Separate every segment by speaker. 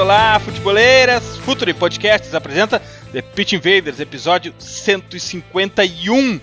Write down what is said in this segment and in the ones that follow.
Speaker 1: Olá, futeboleiras! Futuri Podcasts apresenta The Pitch Invaders, episódio 151.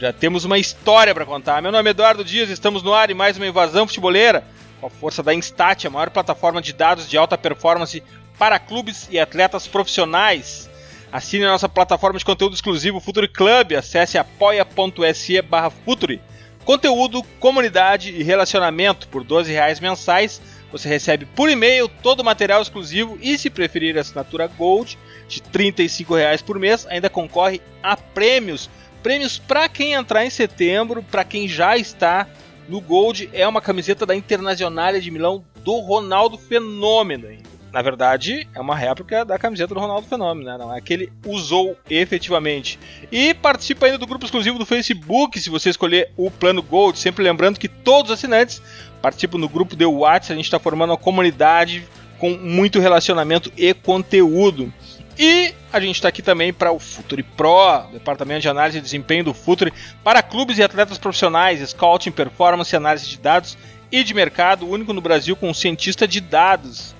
Speaker 1: Já temos uma história para contar. Meu nome é Eduardo Dias, estamos no ar em mais uma invasão futeboleira com a força da Instat, a maior plataforma de dados de alta performance para clubes e atletas profissionais. Assine a nossa plataforma de conteúdo exclusivo Futuri Club, acesse apoia.se barra Futuri. Conteúdo, comunidade e relacionamento por 12 reais mensais você recebe por e-mail todo o material exclusivo e, se preferir a assinatura Gold, de R$ 35,00 por mês, ainda concorre a prêmios. Prêmios para quem entrar em setembro, para quem já está no Gold, é uma camiseta da Internazionale de Milão do Ronaldo Fenômeno. Na verdade, é uma réplica da camiseta do Ronaldo Fenômeno, né? não é que ele usou efetivamente. E participa ainda do grupo exclusivo do Facebook, se você escolher o plano Gold. Sempre lembrando que todos os assinantes participam do grupo do WhatsApp. A gente está formando uma comunidade com muito relacionamento e conteúdo. E a gente está aqui também para o Futuri Pro, departamento de análise e desempenho do Futuri, para clubes e atletas profissionais, scouting, performance, análise de dados e de mercado, único no Brasil com um cientista de dados.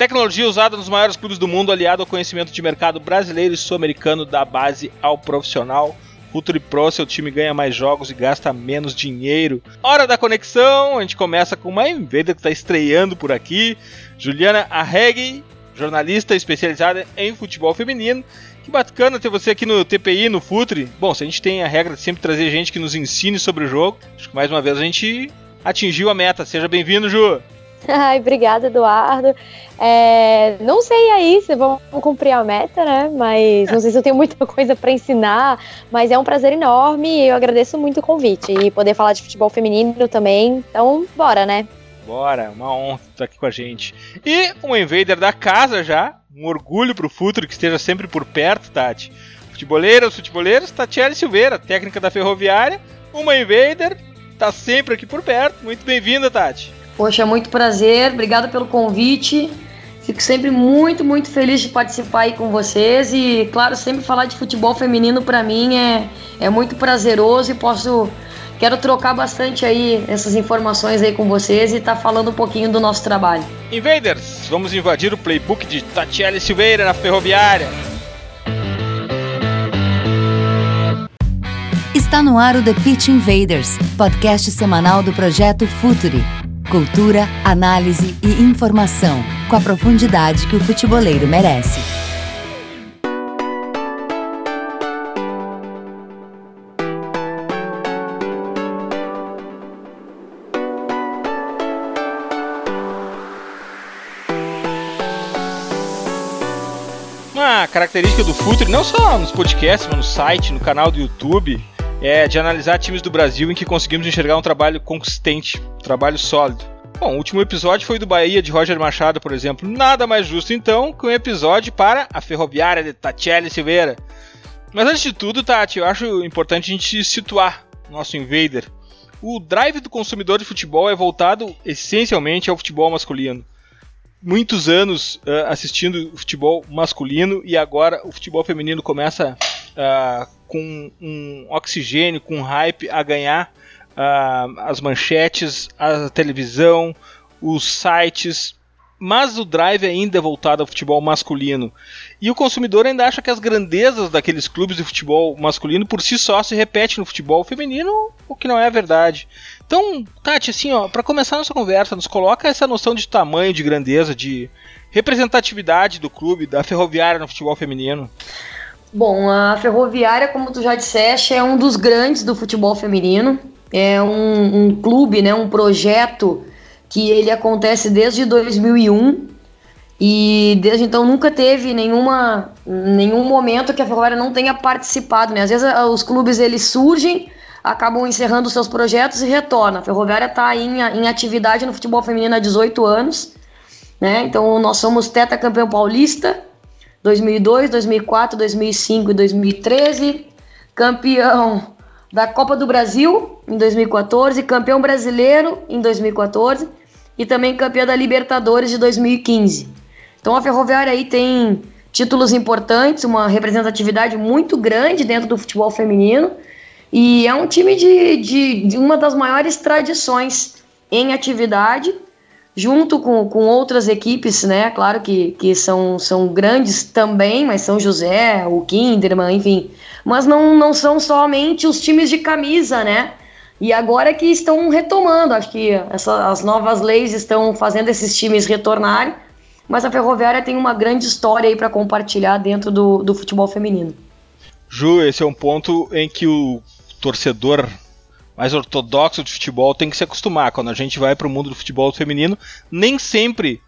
Speaker 1: Tecnologia usada nos maiores clubes do mundo, aliado ao conhecimento de mercado brasileiro e sul-americano da base ao profissional. Futuri Pro, seu time ganha mais jogos e gasta menos dinheiro. Hora da conexão, a gente começa com uma invader que está estreando por aqui. Juliana Arregui, jornalista especializada em futebol feminino. Que bacana ter você aqui no TPI, no Futuri. Bom, se a gente tem a regra de sempre trazer gente que nos ensine sobre o jogo, acho que mais uma vez a gente atingiu a meta. Seja bem-vindo, Ju!
Speaker 2: Ai, obrigada, Eduardo. É, não sei aí se vão cumprir a meta, né? Mas não sei se eu tenho muita coisa para ensinar. Mas é um prazer enorme e eu agradeço muito o convite. E poder falar de futebol feminino também. Então, bora, né?
Speaker 1: Bora, uma honra estar aqui com a gente. E um invader da casa já. Um orgulho pro futuro que esteja sempre por perto, Tati. Futeboleiras, futeboleiros, Tatiele Silveira, técnica da Ferroviária. Uma invader, tá sempre aqui por perto. Muito bem-vinda, Tati.
Speaker 3: Poxa, muito prazer, obrigado pelo convite. Fico sempre muito, muito feliz de participar aí com vocês e, claro, sempre falar de futebol feminino para mim é, é muito prazeroso e posso quero trocar bastante aí essas informações aí com vocês e estar tá falando um pouquinho do nosso trabalho.
Speaker 1: Invaders, vamos invadir o playbook de Tatiele Silveira na Ferroviária.
Speaker 4: Está no ar o The Pitch Invaders, podcast semanal do projeto Futuri. Cultura, análise e informação, com a profundidade que o futeboleiro merece.
Speaker 1: Uma característica do Futre, não só nos podcasts, mas no site, no canal do YouTube, é de analisar times do Brasil em que conseguimos enxergar um trabalho consistente, um trabalho sólido. Bom, o último episódio foi do Bahia de Roger Machado, por exemplo. Nada mais justo então que um episódio para a Ferroviária de Tatiele Silveira. Mas antes de tudo, Tati, eu acho importante a gente situar nosso invader. O drive do consumidor de futebol é voltado essencialmente ao futebol masculino. Muitos anos uh, assistindo futebol masculino e agora o futebol feminino começa uh, com um oxigênio, com um hype a ganhar uh, as manchetes, a televisão, os sites, mas o drive ainda é voltado ao futebol masculino. E o consumidor ainda acha que as grandezas daqueles clubes de futebol masculino por si só se repetem no futebol feminino, o que não é verdade. Então, Tati, assim, ó, para começar nossa conversa, nos coloca essa noção de tamanho, de grandeza, de representatividade do clube, da ferroviária no futebol feminino.
Speaker 3: Bom, a Ferroviária, como tu já disseste, é um dos grandes do futebol feminino. É um, um clube, né, um projeto que ele acontece desde 2001 e desde então nunca teve nenhuma, nenhum momento que a Ferroviária não tenha participado. Né? Às vezes os clubes eles surgem, acabam encerrando seus projetos e retornam. A Ferroviária está em, em atividade no futebol feminino há 18 anos. Né? Então nós somos campeão paulista, 2002, 2004, 2005 e 2013. Campeão da Copa do Brasil em 2014, campeão brasileiro em 2014 e também campeão da Libertadores de 2015. Então a Ferroviária aí tem títulos importantes, uma representatividade muito grande dentro do futebol feminino e é um time de, de, de uma das maiores tradições em atividade, junto com, com outras equipes, né? Claro que, que são, são grandes também, mas São José, o Kinderman, enfim. Mas não, não são somente os times de camisa, né? E agora que estão retomando, acho que essa, as novas leis estão fazendo esses times retornarem, mas a Ferroviária tem uma grande história aí para compartilhar dentro do, do futebol feminino.
Speaker 1: Ju, esse é um ponto em que o torcedor mais ortodoxo de futebol tem que se acostumar. Quando a gente vai para o mundo do futebol feminino, nem sempre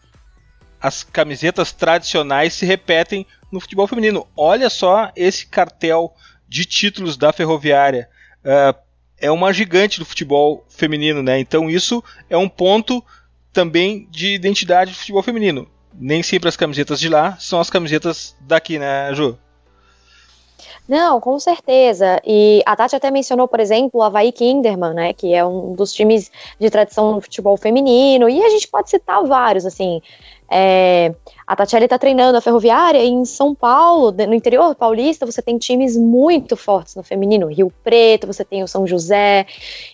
Speaker 1: as camisetas tradicionais se repetem no futebol feminino. Olha só esse cartel de títulos da Ferroviária. Uh, é uma gigante do futebol feminino, né? Então isso é um ponto também de identidade do futebol feminino. Nem sempre as camisetas de lá são as camisetas daqui, né, Ju?
Speaker 2: Não, com certeza. E a Tati até mencionou, por exemplo, o Havaí Kinderman, né, que é um dos times de tradição no futebol feminino, e a gente pode citar vários, assim. É, a Tatiele está treinando a Ferroviária em São Paulo, no interior paulista, você tem times muito fortes no feminino. Rio Preto, você tem o São José.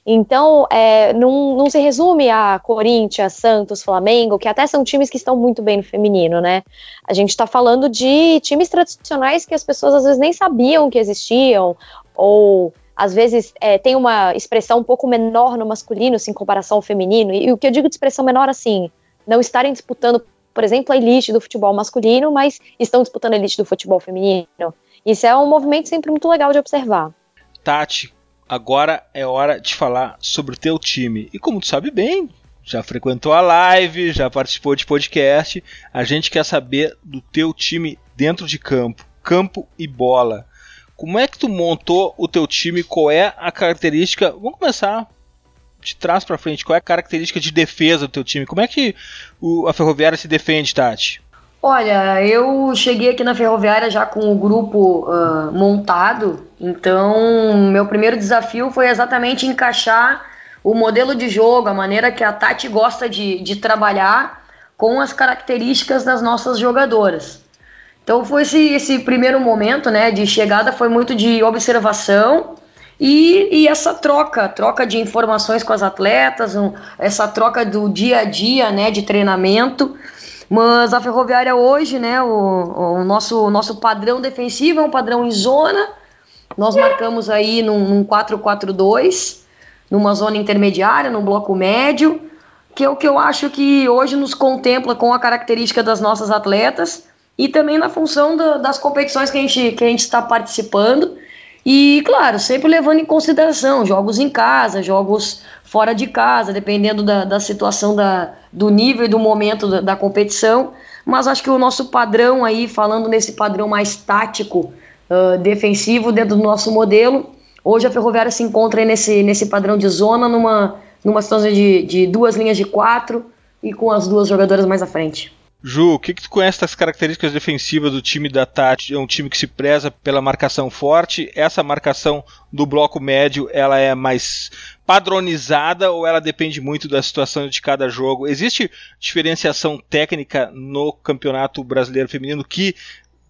Speaker 2: Então, é, não, não se resume a Corinthians, Santos, Flamengo, que até são times que estão muito bem no feminino, né? A gente está falando de times tradicionais que as pessoas às vezes nem sabiam que existiam, ou às vezes é, tem uma expressão um pouco menor no masculino, assim, em comparação ao feminino. E, e o que eu digo de expressão menor, assim, não estarem disputando por exemplo, a elite do futebol masculino, mas estão disputando a elite do futebol feminino. Isso é um movimento sempre muito legal de observar.
Speaker 1: Tati, agora é hora de falar sobre o teu time. E como tu sabe bem, já frequentou a live, já participou de podcast, a gente quer saber do teu time dentro de campo, campo e bola. Como é que tu montou o teu time? Qual é a característica? Vamos começar de trás para frente, qual é a característica de defesa do teu time? Como é que o, a Ferroviária se defende, Tati?
Speaker 3: Olha, eu cheguei aqui na Ferroviária já com o grupo uh, montado, então meu primeiro desafio foi exatamente encaixar o modelo de jogo, a maneira que a Tati gosta de, de trabalhar com as características das nossas jogadoras. Então foi esse, esse primeiro momento né, de chegada, foi muito de observação, e, e, essa troca, troca de informações com as atletas, um, essa troca do dia a dia, né, de treinamento. Mas a Ferroviária hoje, né, o, o nosso, o nosso padrão defensivo é um padrão em zona. Nós marcamos aí num, num 4-4-2, numa zona intermediária, num bloco médio, que é o que eu acho que hoje nos contempla com a característica das nossas atletas e também na função da, das competições que a gente que a gente está participando e, claro, sempre levando em consideração jogos em casa, jogos fora de casa, dependendo da, da situação, da, do nível e do momento da, da, competição. Mas acho que o nosso padrão aí, falando nesse padrão mais tático, uh, defensivo dentro do nosso modelo, hoje a Ferroviária se encontra nesse, nesse padrão de zona, numa, numa situação de, de duas linhas de quatro e com as duas jogadoras mais à frente.
Speaker 1: Ju, o que, que tu conhece das características defensivas do time da Tati? É um time que se preza pela marcação forte. Essa marcação do bloco médio, ela é mais padronizada ou ela depende muito da situação de cada jogo? Existe diferenciação técnica no Campeonato Brasileiro Feminino que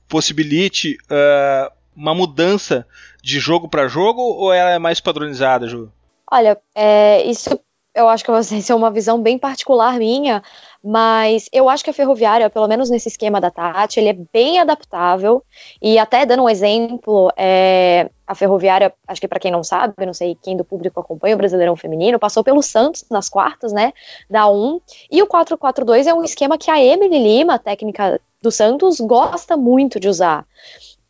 Speaker 1: possibilite uh, uma mudança de jogo para jogo ou ela é mais padronizada, Ju?
Speaker 2: Olha, é, isso eu acho que vai ser uma visão bem particular minha, mas eu acho que a ferroviária, pelo menos nesse esquema da Tati, ele é bem adaptável. E até dando um exemplo, é, a ferroviária, acho que para quem não sabe, não sei quem do público acompanha o Brasileirão Feminino, passou pelo Santos nas quartas, né, da 1. E o 4-4-2 é um esquema que a Emily Lima, técnica do Santos, gosta muito de usar.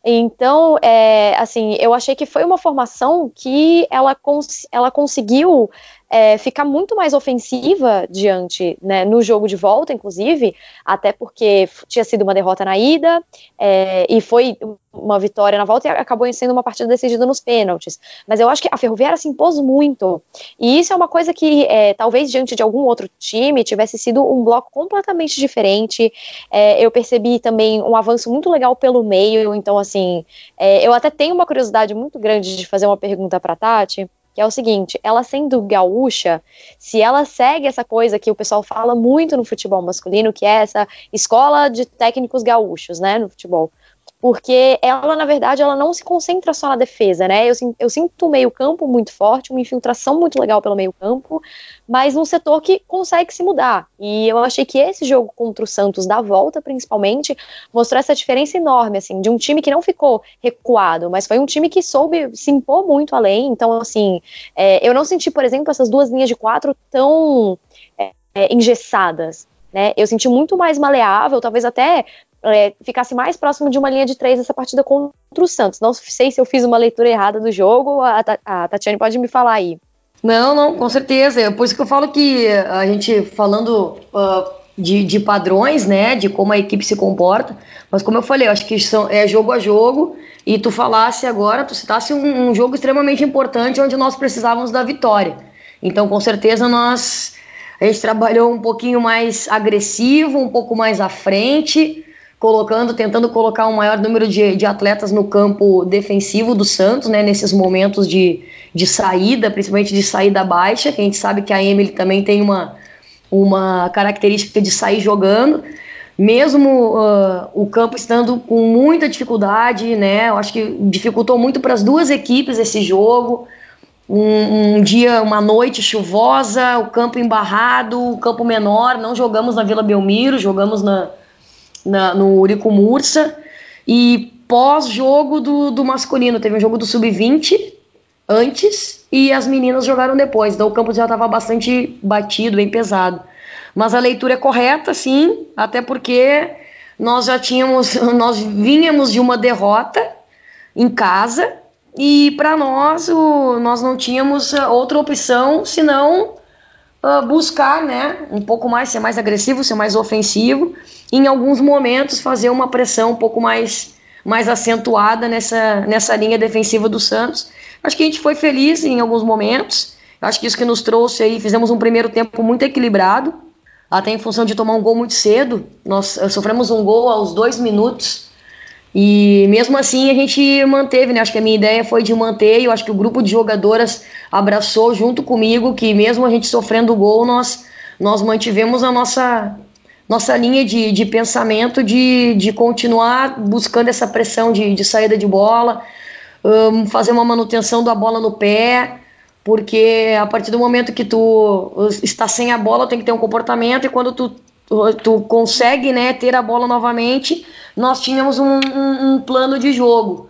Speaker 2: Então, é, assim, eu achei que foi uma formação que ela, cons ela conseguiu é, ficar muito mais ofensiva diante, né, no jogo de volta, inclusive, até porque tinha sido uma derrota na ida é, e foi uma vitória na volta e acabou sendo uma partida decidida nos pênaltis. Mas eu acho que a Ferroviária se impôs muito. E isso é uma coisa que é, talvez diante de algum outro time tivesse sido um bloco completamente diferente. É, eu percebi também um avanço muito legal pelo meio. Então, assim, é, eu até tenho uma curiosidade muito grande de fazer uma pergunta para Tati que é o seguinte: ela sendo gaúcha, se ela segue essa coisa que o pessoal fala muito no futebol masculino, que é essa escola de técnicos gaúchos, né, no futebol porque ela, na verdade, ela não se concentra só na defesa, né? Eu, eu sinto um meio-campo muito forte, uma infiltração muito legal pelo meio-campo, mas num setor que consegue se mudar. E eu achei que esse jogo contra o Santos, da volta principalmente, mostrou essa diferença enorme, assim, de um time que não ficou recuado, mas foi um time que soube se impor muito além. Então, assim, é, eu não senti, por exemplo, essas duas linhas de quatro tão é, é, engessadas. Né? Eu senti muito mais maleável, talvez até é, ficasse mais próximo de uma linha de três nessa partida contra o Santos. Não sei se eu fiz uma leitura errada do jogo, a, a Tatiane pode me falar aí.
Speaker 3: Não, não, com certeza. É por isso que eu falo que a gente falando uh, de, de, padrões, né, de como a equipe se comporta, mas como eu falei, eu acho que são, é jogo a jogo, e tu falasse agora, tu citasse um, um jogo extremamente importante onde nós precisávamos da vitória. Então, com certeza, nós a gente trabalhou um pouquinho mais agressivo, um pouco mais à frente, colocando, tentando colocar um maior número de, de atletas no campo defensivo do Santos, né, nesses momentos de, de saída, principalmente de saída baixa, que a gente sabe que a Emily também tem uma, uma característica de sair jogando, mesmo uh, o campo estando com muita dificuldade, né, eu acho que dificultou muito para as duas equipes esse jogo, um, um, dia, uma noite chuvosa, o campo embarrado, o campo menor, não jogamos na Vila Belmiro, jogamos na, na, no Urico Mursa. E pós-jogo do, do masculino, teve um jogo do Sub-20 antes e as meninas jogaram depois. Então o campo já estava bastante batido, bem pesado. Mas a leitura é correta, sim, até porque nós já tínhamos, nós vínhamos de uma derrota em casa e para nós o, nós não tínhamos outra opção senão uh, buscar, né, um pouco mais, ser mais agressivo, ser mais ofensivo, em alguns momentos fazer uma pressão um pouco mais, mais acentuada nessa, nessa linha defensiva do Santos. Acho que a gente foi feliz em alguns momentos, acho que isso que nos trouxe aí, fizemos um primeiro tempo muito equilibrado, até em função de tomar um gol muito cedo, nós uh, sofremos um gol aos dois minutos, e mesmo assim a gente manteve, né? Acho que a minha ideia foi de manter, e eu acho que o grupo de jogadoras abraçou junto comigo, que mesmo a gente sofrendo gol, nós, nós mantivemos a nossa, nossa linha de, de pensamento de, de continuar buscando essa pressão de, de saída de bola, um, fazer uma manutenção da bola no pé, porque a partir do momento que tu está sem a bola, tem que ter um comportamento, e quando tu tu, consegue né, ter a bola novamente, nós tínhamos um, um, um, plano de jogo.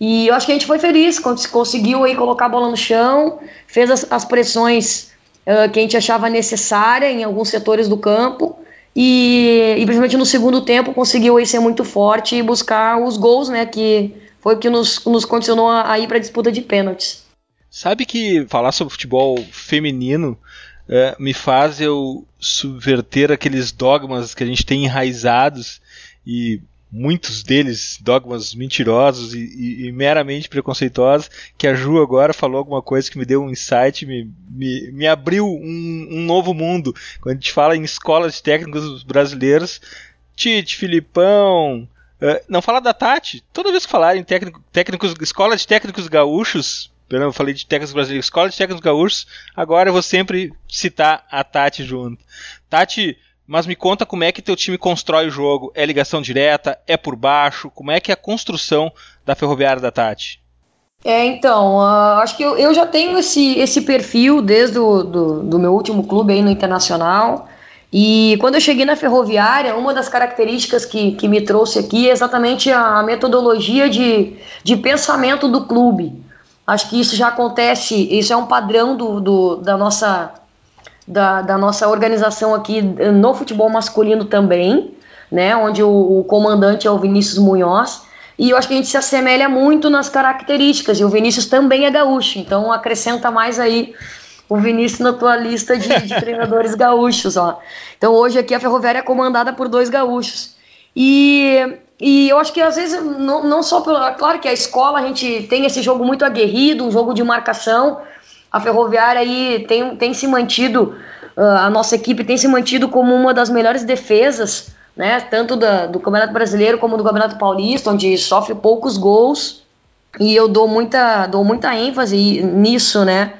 Speaker 3: E eu acho que a gente foi feliz, conseguiu aí colocar a bola no chão, fez as, as pressões uh, que a gente achava necessária em alguns setores do campo. E, e principalmente no segundo tempo conseguiu aí ser muito forte e buscar os gols, né? Que foi o que nos, nos condicionou a ir para a disputa de pênaltis.
Speaker 1: Sabe que falar sobre futebol feminino é, me faz eu subverter aqueles dogmas que a gente tem enraizados e muitos deles dogmas mentirosos e, e, e, meramente preconceituosos, que a Ju agora falou alguma coisa que me deu um insight, me, me, me abriu um, um, novo mundo. Quando a gente fala em escolas de técnicos brasileiros, Tite, Filipão, uh, não fala da Tati, toda vez que falarem técnico, técnicos, escola de técnicos gaúchos, eu falei de técnicos brasileiros, escola de técnicos gaúchos. Agora eu vou sempre citar a Tati junto. Tati, mas me conta como é que teu time constrói o jogo. É ligação direta? É por baixo? Como é que é a construção da ferroviária da Tati?
Speaker 3: É, então, uh, acho que eu, eu, já tenho esse, esse perfil desde o do, do meu último clube aí no Internacional. E quando eu cheguei na ferroviária, uma das características que, que me trouxe aqui é exatamente a metodologia de, de pensamento do clube. Acho que isso já acontece, isso é um padrão do, do da, nossa, da, da, nossa organização aqui no futebol masculino também, né? Onde o, o, comandante é o Vinícius Munhoz. E eu acho que a gente se assemelha muito nas características. E o Vinícius também é gaúcho, então acrescenta mais aí o Vinícius na tua lista de, de treinadores gaúchos, ó. Então hoje aqui a Ferroviária é comandada por dois gaúchos. E, e eu acho que às vezes, não, não só pela. Claro que a escola a gente tem esse jogo muito aguerrido, um jogo de marcação. A Ferroviária aí tem, tem se mantido, uh, a nossa equipe tem se mantido como uma das melhores defesas, né? Tanto da, do Campeonato Brasileiro como do Campeonato Paulista, onde sofre poucos gols. E eu dou muita, dou muita ênfase nisso, né?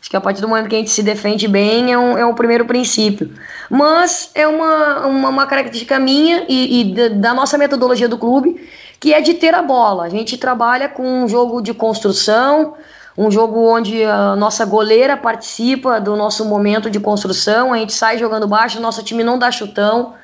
Speaker 3: Acho que a partir do momento que a gente se defende bem é um, é um primeiro princípio. Mas é uma, uma, uma característica minha e, e, da nossa metodologia do clube, que é de ter a bola. A gente trabalha com um jogo de construção, um jogo onde a nossa goleira participa do nosso momento de construção, a gente sai jogando baixo, nosso time não dá chutão,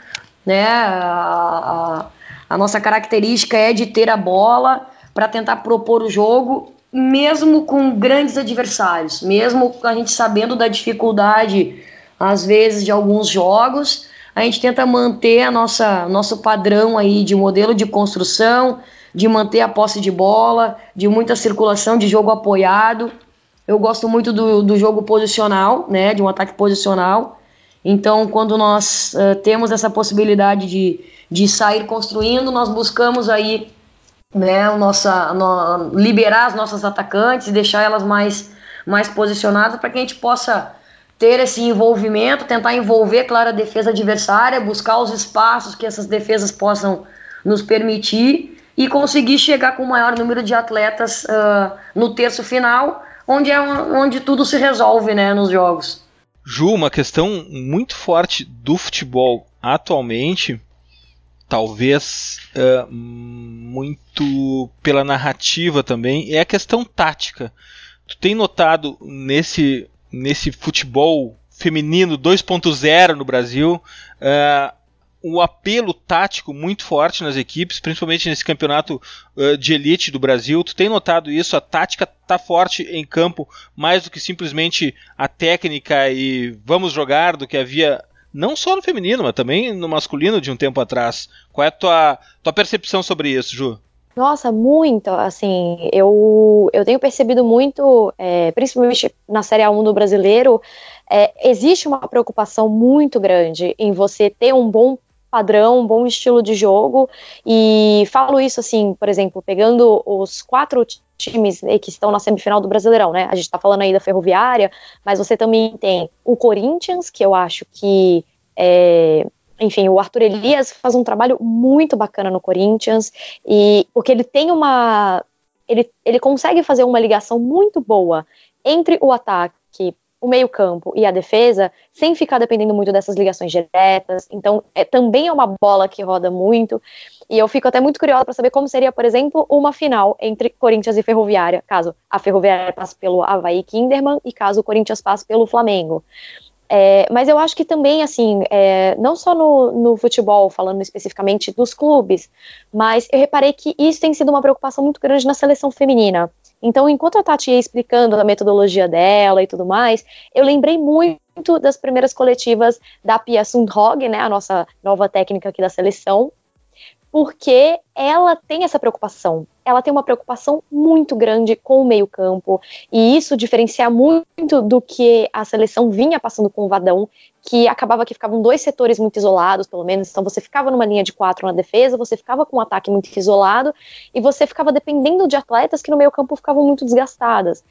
Speaker 3: né? A, a, a nossa característica é de ter a bola para tentar propor o jogo mesmo com grandes adversários, mesmo a gente sabendo da dificuldade, às vezes, de alguns jogos, a gente tenta manter a nossa nosso padrão aí de modelo de construção, de manter a posse de bola, de muita circulação de jogo apoiado. Eu gosto muito do, do jogo posicional, né, de um ataque posicional. Então, quando nós uh, temos essa possibilidade de, de sair construindo, nós buscamos aí né, nossa, no, liberar as nossas atacantes deixar elas mais, mais posicionadas para que a gente possa ter esse envolvimento, tentar envolver, claro, a defesa adversária, buscar os espaços que essas defesas possam nos permitir e conseguir chegar com o maior número de atletas uh, no terço final, onde é onde tudo se resolve né, nos jogos.
Speaker 1: Ju, uma questão muito forte do futebol atualmente talvez uh, muito pela narrativa também, é a questão tática. Tu tem notado nesse, nesse futebol feminino 2.0 no Brasil uh, o apelo tático muito forte nas equipes, principalmente nesse campeonato uh, de elite do Brasil. Tu tem notado isso? A tática está forte em campo, mais do que simplesmente a técnica e vamos jogar, do que havia não só no feminino, mas também no masculino de um tempo atrás. Qual é a tua, tua percepção sobre isso, Ju?
Speaker 2: Nossa, muito, assim, eu, eu tenho percebido muito, é, principalmente na Série A1 do brasileiro, é, existe uma preocupação muito grande em você ter um bom padrão, um bom estilo de jogo, e falo isso assim, por exemplo, pegando os quatro times né, que estão na semifinal do Brasileirão, né? A gente tá falando aí da Ferroviária, mas você também tem o Corinthians, que eu acho que é, enfim, o Arthur Elias faz um trabalho muito bacana no Corinthians, e porque ele tem uma. Ele, ele consegue fazer uma ligação muito boa entre o ataque, o meio-campo e a defesa, sem ficar dependendo muito dessas ligações diretas. Então, é, também é uma bola que roda muito. E eu fico até muito curiosa para saber como seria, por exemplo, uma final entre Corinthians e Ferroviária, caso a Ferroviária passe pelo Havaí Kinderman e caso o Corinthians passe pelo Flamengo. É, mas eu acho que também, assim, é, não só no, no, futebol, falando especificamente dos clubes, mas eu reparei que isso tem sido uma preocupação muito grande na seleção feminina. Então, enquanto a Tati ia explicando a metodologia dela e tudo mais, eu lembrei muito das primeiras coletivas da Pia Sundhog, né, a nossa nova técnica aqui da seleção, porque ela tem essa preocupação. Ela tem uma preocupação muito grande com o meio-campo, e isso diferencia muito do que a seleção vinha passando com o Vadão, que acabava que ficavam dois setores muito isolados, pelo menos. Então você ficava numa linha de quatro na defesa, você ficava com um ataque muito isolado, e você ficava dependendo de atletas que no meio-campo ficavam muito desgastadas.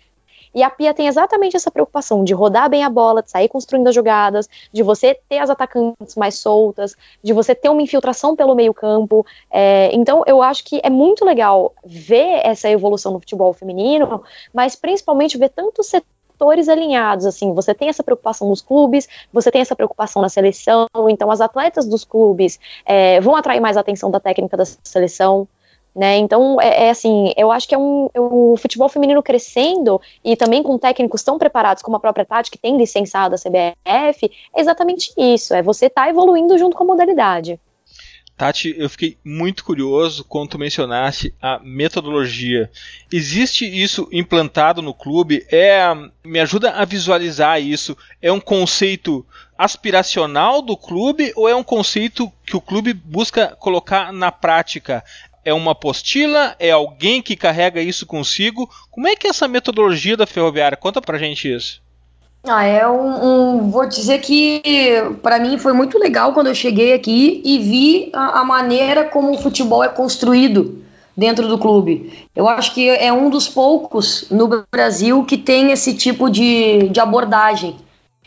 Speaker 2: E a Pia tem exatamente essa preocupação de rodar bem a bola, de sair construindo as jogadas, de você ter as atacantes mais soltas, de você ter uma infiltração pelo meio-campo. É, então, eu acho que é muito legal ver essa evolução no futebol feminino, mas principalmente ver tantos setores alinhados, assim, você tem essa preocupação nos clubes, você tem essa preocupação na seleção, então as atletas dos clubes é, vão atrair mais a atenção da técnica da seleção, né? Então, é, é, assim, eu acho que é um, é um futebol feminino crescendo e também com técnicos tão preparados como a própria Tati, que tem licenciado a CBF, é exatamente isso, é você estar tá evoluindo junto com a modalidade.
Speaker 1: Tati, eu fiquei muito curioso quando tu mencionaste a metodologia. Existe isso implantado no clube? É, me ajuda a visualizar isso. É um conceito aspiracional do clube ou é um conceito que o clube busca colocar na prática? É uma apostila? É alguém que carrega isso consigo? Como é que é essa metodologia da ferroviária? Conta pra gente isso.
Speaker 3: Ah, é um, um vou dizer que para mim foi muito legal quando eu cheguei aqui e vi a, a, maneira como o futebol é construído dentro do clube. Eu acho que é um dos poucos no Brasil que tem esse tipo de, de abordagem.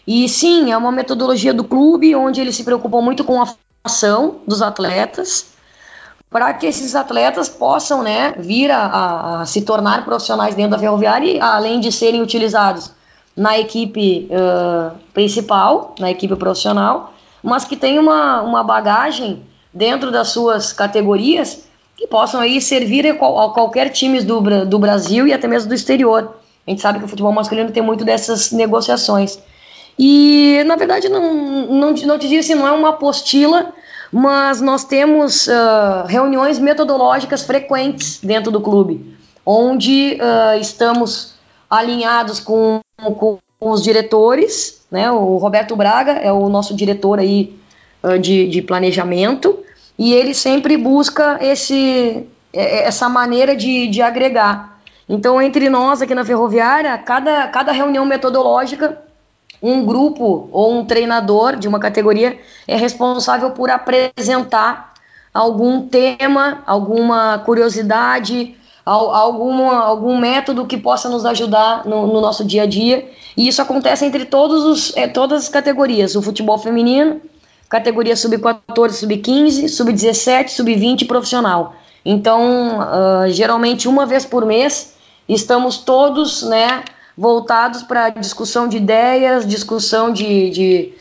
Speaker 3: E sim, é uma metodologia do clube onde eles se preocupam muito com a formação dos atletas, para que esses atletas possam né, vir a, a, se tornar profissionais dentro da ferroviária, além de serem utilizados na equipe uh, principal, na equipe profissional, mas que tem uma, uma bagagem dentro das suas categorias que possam aí servir a, qual, a qualquer time do, do Brasil e até mesmo do exterior. A gente sabe que o futebol masculino tem muito dessas negociações. E, na verdade, não, não, não te digo assim, não é uma apostila, mas nós temos uh, reuniões metodológicas frequentes dentro do clube, onde uh, estamos alinhados com, com, os diretores, né? O Roberto Braga é o nosso diretor aí uh, de, de planejamento, e ele sempre busca esse, essa maneira de, de agregar. Então, entre nós aqui na Ferroviária, cada, cada reunião metodológica, um grupo ou um treinador de uma categoria é responsável por apresentar algum tema, alguma curiosidade, alguma, algum método que possa nos ajudar no, no nosso dia a dia. E isso acontece entre todos os, é, todas as categorias: o futebol feminino, categoria sub-14, sub-15, sub-17, sub-20 profissional. Então, uh, geralmente uma vez por mês, estamos todos né, voltados para discussão de ideias, discussão de, de,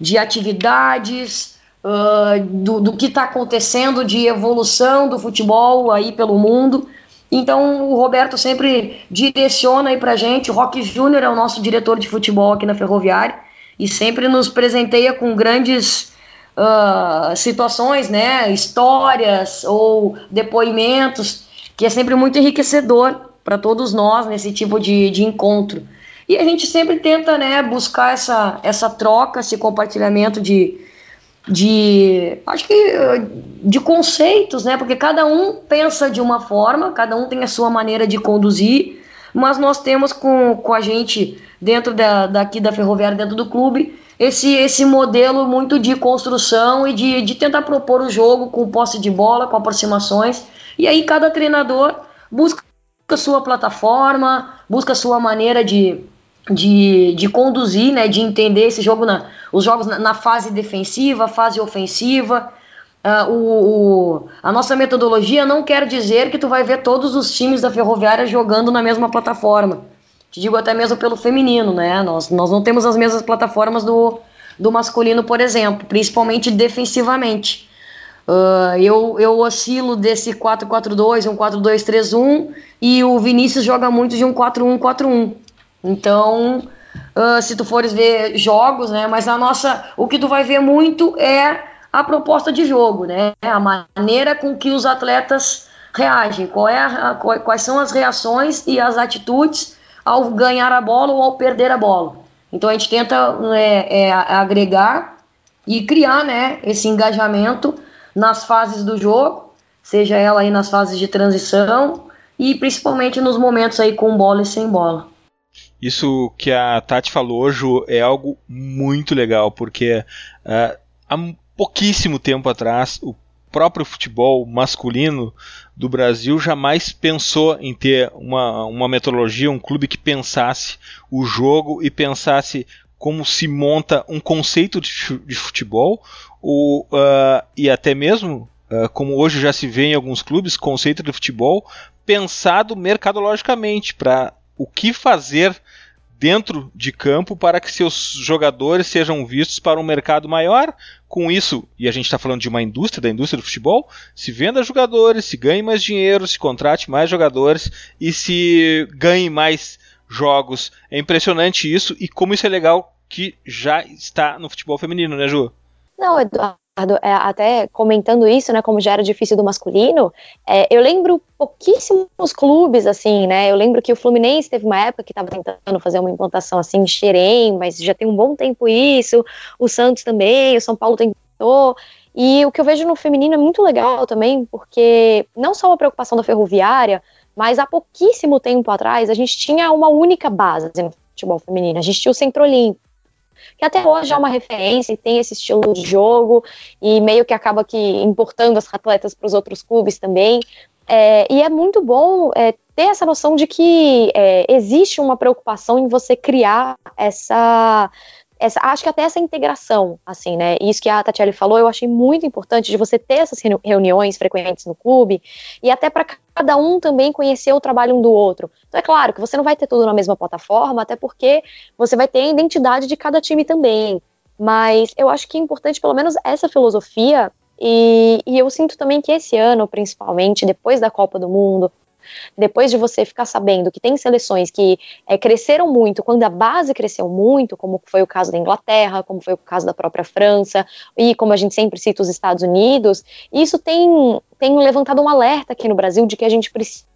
Speaker 3: de atividades, uh, do, do que está acontecendo de evolução do futebol aí pelo mundo. Então o Roberto sempre direciona aí pra gente. O Rock Júnior é o nosso diretor de futebol aqui na Ferroviária e sempre nos presenteia com grandes uh, situações, né, histórias ou depoimentos, que é sempre muito enriquecedor para todos nós nesse tipo de, de encontro. E a gente sempre tenta né, buscar essa, essa troca, esse compartilhamento de, de acho que de conceitos, né? Porque cada um pensa de uma forma, cada um tem a sua maneira de conduzir, mas nós temos com, com a gente dentro da, daqui da ferroviária, dentro do clube, esse, esse modelo muito de construção e de, de tentar propor o jogo com posse de bola, com aproximações. E aí cada treinador busca a sua plataforma, busca sua maneira de, de, de conduzir, né, de entender esse jogo, na, os jogos na, na fase defensiva, fase ofensiva. Uh, o, o, a nossa metodologia não quer dizer que tu vai ver todos os times da Ferroviária jogando na mesma plataforma. Te digo até mesmo pelo feminino, né? Nós, nós não temos as mesmas plataformas do, do masculino, por exemplo, principalmente defensivamente. Uh, eu, eu oscilo desse 4-4-2, um 4-2-3-1 e o Vinícius joga muito de um 4-1-4-1. Então, uh, se tu fores ver jogos, né? Mas a nossa, o que tu vai ver muito é a proposta de jogo, né? A maneira com que os atletas reagem, qual é a, quais são as reações e as atitudes ao ganhar a bola ou ao perder a bola. Então a gente tenta é, é, agregar e criar, né? Esse engajamento nas fases do jogo, seja ela aí nas fases de transição e principalmente nos momentos aí com bola e sem bola.
Speaker 1: Isso que a Tati falou hoje é algo muito legal, porque uh, há pouquíssimo tempo atrás o próprio futebol masculino do Brasil jamais pensou em ter uma, uma metodologia, um clube que pensasse o jogo e pensasse como se monta um conceito de futebol, o, uh, e até mesmo, uh, como hoje já se vê em alguns clubes, conceito de futebol pensado mercadologicamente para o que fazer dentro de campo para que seus jogadores sejam vistos para um mercado maior. Com isso, e a gente está falando de uma indústria, da indústria do futebol, se venda jogadores, se ganhe mais dinheiro, se contrate mais jogadores e se ganhe mais jogos. É impressionante isso e como isso é legal que já está no futebol feminino, né, Ju?
Speaker 2: Não, Eduardo, é, até comentando isso, né, como já era difícil do masculino, é, eu lembro pouquíssimos clubes, assim, né, eu lembro que o Fluminense teve uma época que estava tentando fazer uma implantação, assim, em Xerém, mas já tem um bom tempo isso, o Santos também, o São Paulo tentou, e o que eu vejo no feminino é muito legal também, porque não só a preocupação da ferroviária, mas há pouquíssimo tempo atrás a gente tinha uma única base no futebol feminino. A gente tinha o Centro Olímpico, que até hoje é uma referência e tem esse estilo de jogo e meio que acaba que importando as atletas para os outros clubes também. É, e é muito bom é, ter essa noção de que é, existe uma preocupação em você criar essa essa, acho que até essa integração, assim, né? Isso que a Tatiele falou, eu achei muito importante de você ter essas reuniões frequentes no clube e até para cada um também conhecer o trabalho um do outro. Então é claro que você não vai ter tudo na mesma plataforma, até porque você vai ter a identidade de cada time também. Mas eu acho que é importante pelo menos essa filosofia e, e eu sinto também que esse ano, principalmente depois da Copa do Mundo, depois de você ficar sabendo que tem seleções que é, cresceram muito, quando a base cresceu muito, como foi o caso da Inglaterra, como foi o caso da própria França, e como a gente sempre cita os Estados Unidos, isso tem, tem levantado um alerta aqui no Brasil de que a gente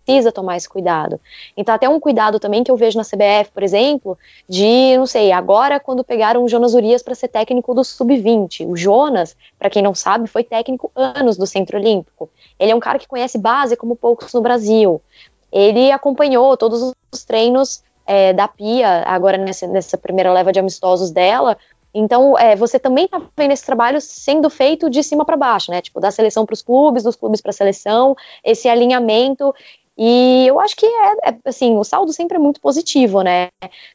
Speaker 2: precisa tomar esse cuidado. Então, até um cuidado também que eu vejo na CBF, por exemplo, de, não sei, agora quando pegaram o Jonas Urias para ser técnico do Sub-20. O Jonas, para quem não sabe, foi técnico anos do Centro Olímpico. Ele é um cara que conhece base como poucos no Brasil. Ele acompanhou todos os treinos é, da Pia, agora nessa, nessa primeira leva de amistosos dela, então, é, você também está vendo esse trabalho sendo feito de cima para baixo, né? Tipo, da seleção para os clubes, dos clubes para a seleção, esse alinhamento. E eu acho que é, é, assim, o saldo sempre é muito positivo, né?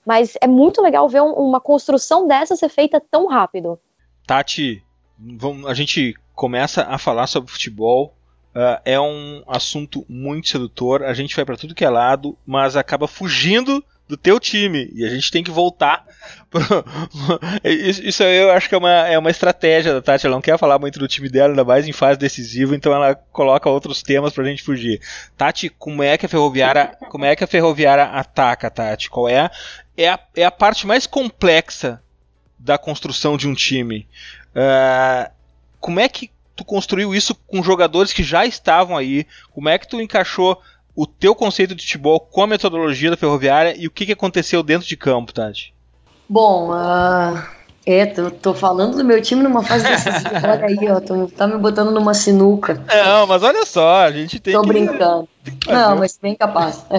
Speaker 2: Mas é muito legal ver um, uma construção dessa ser feita tão rápido.
Speaker 1: Tati, vamos, a gente começa a falar sobre futebol Uh, é um assunto muito sedutor. A gente vai para tudo que é lado, mas acaba fugindo do teu time e a gente tem que voltar. Pro... isso, isso eu acho que é uma, é uma estratégia da Tati. Ela não quer falar muito do time dela, ainda mais em fase decisiva, então ela coloca outros temas pra gente fugir. Tati, como é que a Ferroviária, como é que a Ferroviária ataca, Tati? Qual é? É a, é a parte mais complexa da construção de um time. Uh, como é que tu construiu isso com jogadores que já estavam aí? Como é que tu encaixou o teu conceito de futebol com a metodologia da Ferroviária e o que, que aconteceu dentro de campo, Tati?
Speaker 3: Bom, uh, é, tô, tô, falando do meu time numa fase decisiva. olha aí, ó, tô, tá me botando numa sinuca.
Speaker 1: Não, mas olha só, a gente tem
Speaker 3: tô
Speaker 1: que...
Speaker 3: brincando. Não, mas bem capaz.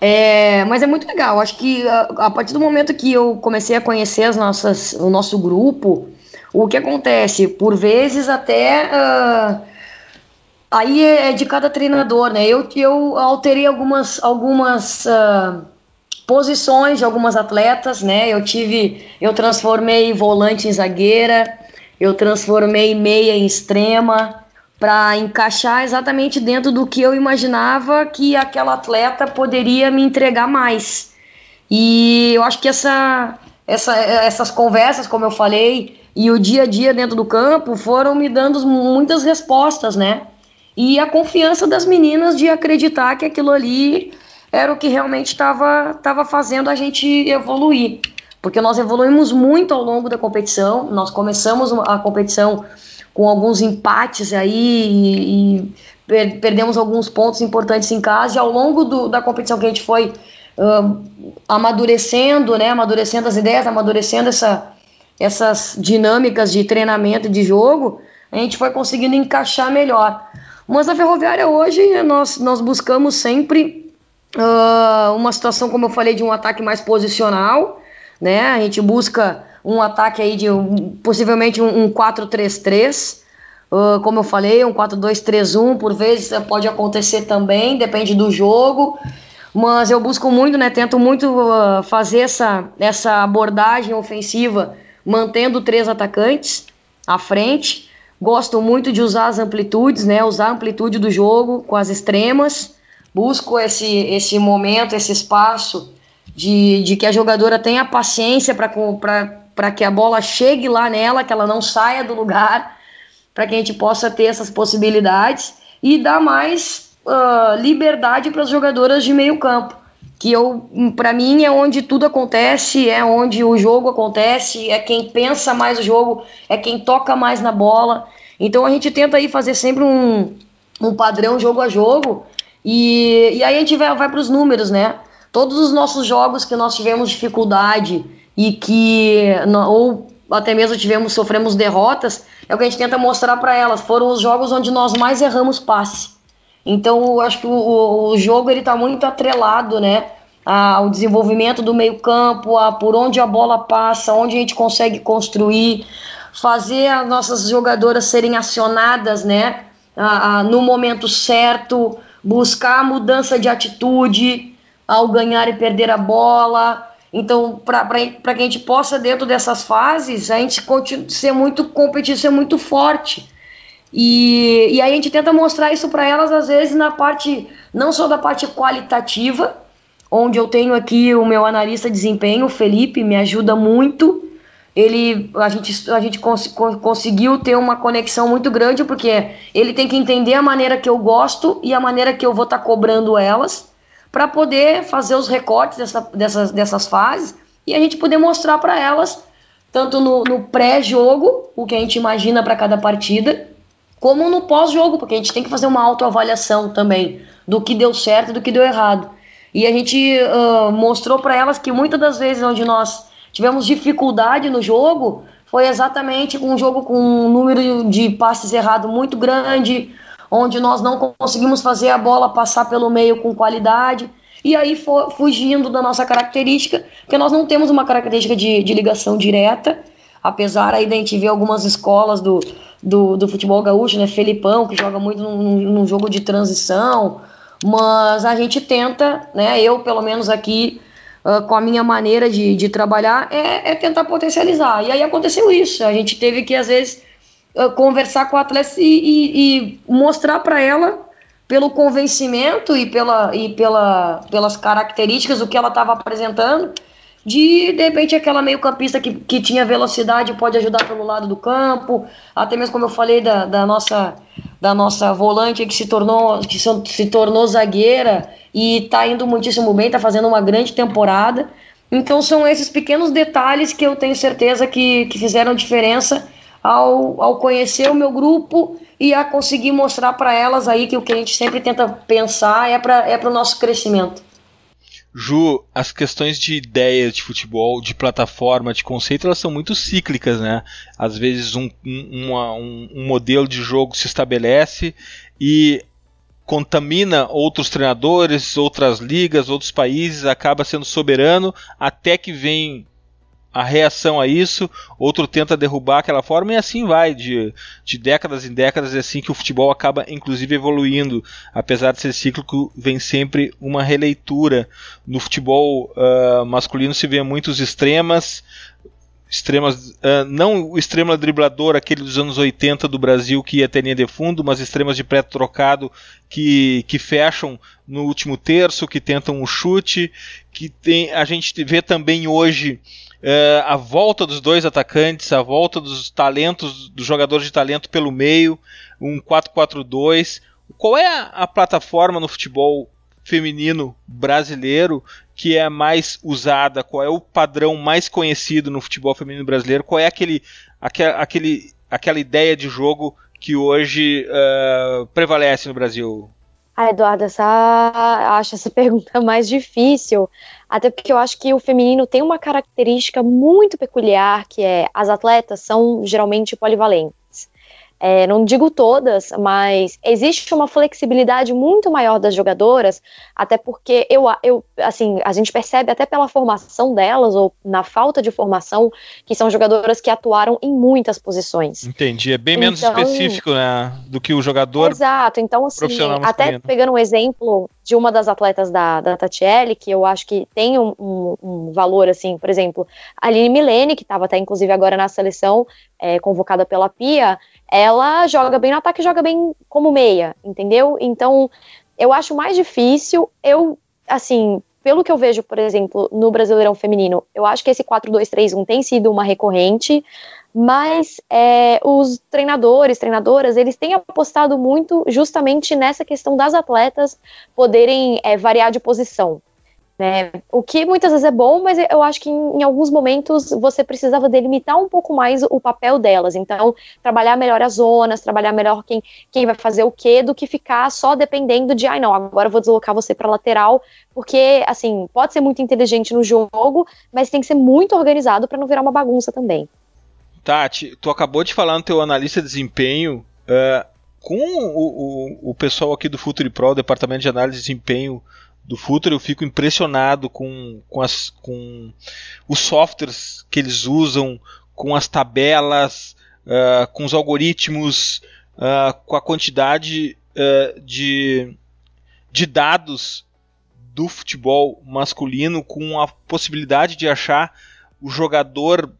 Speaker 3: É, mas é muito legal. Acho que a, a, partir do momento que eu comecei a conhecer as nossas, o nosso grupo, o que acontece? Por vezes até. Uh, aí é, é de cada treinador, né? Eu, eu alterei algumas, algumas uh, posições de algumas atletas, né? Eu tive. Eu transformei volante em zagueira, eu transformei meia em extrema para encaixar exatamente dentro do que eu imaginava que aquela atleta poderia me entregar mais. E eu acho que essa, essa, essas conversas, como eu falei, e o dia a dia dentro do campo foram me dando muitas respostas, né? E a confiança das meninas de acreditar que aquilo ali era o que realmente estava fazendo a gente evoluir. Porque nós evoluímos muito ao longo da competição, nós começamos a competição com alguns empates aí e, e per perdemos alguns pontos importantes em casa, e ao longo do, da competição que a gente foi uh, amadurecendo, né, amadurecendo as ideias, amadurecendo essa, essas dinâmicas de treinamento e de jogo, a gente foi conseguindo encaixar melhor. Mas a Ferroviária hoje, nós, nós buscamos sempre uh, uma situação, como eu falei, de um ataque mais posicional, né? A gente busca um ataque aí de um, possivelmente um, um 4-3-3, uh, como eu falei, um 4-2-3-1, por vezes pode acontecer também, depende do jogo mas eu busco muito, né? Tento muito uh, fazer essa, essa abordagem ofensiva mantendo três atacantes à frente. Gosto muito de usar as amplitudes, né? Usar a amplitude do jogo com as extremas. Busco esse, esse momento, esse espaço de, de que a jogadora tenha paciência para que a bola chegue lá nela, que ela não saia do lugar, para que a gente possa ter essas possibilidades e dar mais uh, liberdade para as jogadoras de meio campo que eu para mim é onde tudo acontece, é onde o jogo acontece, é quem pensa mais o jogo, é quem toca mais na bola. Então a gente tenta aí fazer sempre um, um padrão jogo a jogo e, e aí a gente vai, vai para os números, né? Todos os nossos jogos que nós tivemos dificuldade e que ou até mesmo tivemos sofremos derrotas, é o que a gente tenta mostrar para elas. Foram os jogos onde nós mais erramos passe. Então, eu acho que o, o jogo ele tá muito atrelado, né, ao desenvolvimento do meio-campo, a por onde a bola passa, onde a gente consegue construir, fazer as nossas jogadoras serem acionadas, né, a, a, no momento certo, buscar a mudança de atitude ao ganhar e perder a bola. Então, para que a gente possa, dentro dessas fases, a gente ser muito competitivo, ser muito forte. E, e aí a gente tenta mostrar isso para elas, às vezes, na parte, não só da parte qualitativa, onde eu tenho aqui o meu analista de desempenho, o Felipe, me ajuda muito. Ele, a gente, a gente cons, conseguiu ter uma conexão muito grande, porque ele tem que entender a maneira que eu gosto e a maneira que eu vou estar tá cobrando elas, para poder fazer os recortes dessa, dessas, dessas fases e a gente poder mostrar para elas, tanto no, no pré-jogo, o que a gente imagina para cada partida, como no pós-jogo, porque a gente tem que fazer uma autoavaliação também do que deu certo e do que deu errado. E a gente uh, mostrou para elas que muitas das vezes onde nós tivemos dificuldade no jogo foi exatamente um jogo com um número de passes errado muito grande, onde nós não conseguimos fazer a bola passar pelo meio com qualidade. E aí fugindo da nossa característica, porque nós não temos uma característica de, de ligação direta, apesar aí da gente ver algumas escolas do, do, do futebol gaúcho, né? Felipão, que joga muito num, num, jogo de transição, mas a gente tenta, né? Eu, pelo menos aqui, uh, com a minha maneira de, de trabalhar, é, é, tentar potencializar. E aí aconteceu isso. A gente teve que, às vezes, uh, conversar com a atleta e, e, e mostrar para ela, pelo convencimento e, pela, e pela, pelas características, o que ela estava apresentando, de de repente aquela meio-campista que, que tinha velocidade pode ajudar pelo lado do campo, até mesmo como eu falei da, da nossa da nossa volante que se tornou que se, tornou zagueira e está indo muitíssimo bem, está fazendo uma grande temporada. Então são esses pequenos detalhes que eu tenho certeza que, que fizeram diferença ao, ao conhecer o meu grupo e a conseguir mostrar para elas aí que o que a gente sempre tenta pensar é para é o nosso crescimento.
Speaker 1: Ju, as questões de ideia de futebol, de plataforma, de conceito, elas são muito cíclicas, né? Às vezes um, um, um, um modelo de jogo se estabelece e contamina outros treinadores, outras ligas, outros países, acaba sendo soberano até que vem a reação a isso, outro tenta derrubar aquela forma e assim vai, de, de décadas em décadas, é assim que o futebol acaba inclusive evoluindo, apesar de ser cíclico, vem sempre uma releitura. No futebol uh, masculino se vê muitos extremas, extremas, uh, não o extremo driblador, aquele dos anos 80 do Brasil que ia ter linha de fundo, mas extremas de preto trocado que, que fecham no último terço, que tentam um chute, que tem, a gente vê também hoje Uh, a volta dos dois atacantes, a volta dos talentos, dos jogadores de talento pelo meio, um 4-4-2. Qual é a, a, plataforma no futebol feminino brasileiro que é mais usada? Qual é o padrão mais conhecido no futebol feminino brasileiro? Qual é aquele, aquele aquela ideia de jogo que hoje uh, prevalece no Brasil?
Speaker 2: Ah, Eduardo, essa, acho essa pergunta mais difícil, até porque eu acho que o feminino tem uma característica muito peculiar, que é as atletas são geralmente polivalentes. É, não digo todas, mas existe uma flexibilidade muito maior das jogadoras, até porque eu, eu, assim, a gente percebe até pela formação delas, ou na falta de formação, que são jogadoras que atuaram em muitas posições.
Speaker 1: Entendi, é bem menos então, específico né, do que o jogador.
Speaker 2: Exato, então assim, até pegando um exemplo de uma das atletas da, da Tatiele, que eu acho que tem um, um, um valor, assim, por exemplo, a Aline Milene, que estava até inclusive agora na seleção, é, convocada pela Pia, ela joga bem no ataque joga bem como meia, entendeu? Então, eu acho mais difícil, eu, assim, pelo que eu vejo, por exemplo, no Brasileirão Feminino, eu acho que esse 4-2-3-1 tem sido uma recorrente, mas é, os treinadores, treinadoras, eles têm apostado muito justamente nessa questão das atletas poderem é, variar de posição. Né? O que muitas vezes é bom, mas eu acho que em, em, alguns momentos você precisava delimitar um pouco mais o papel delas. Então, trabalhar melhor as zonas, trabalhar melhor quem, quem vai fazer o quê, do que ficar só dependendo de, ai não, agora eu vou deslocar você para lateral, porque, assim, pode ser muito inteligente no jogo, mas tem que ser muito organizado para não virar uma bagunça também.
Speaker 1: Tati, tu acabou de falar no teu analista de desempenho, uh, com o, o, o, pessoal aqui do Futuri Pro, o departamento de análise de desempenho do Futuro, eu fico impressionado com, com, as, com os softwares que eles usam, com as tabelas, uh, com os algoritmos, uh, com a quantidade uh, de, de dados do futebol masculino, com a possibilidade de achar o jogador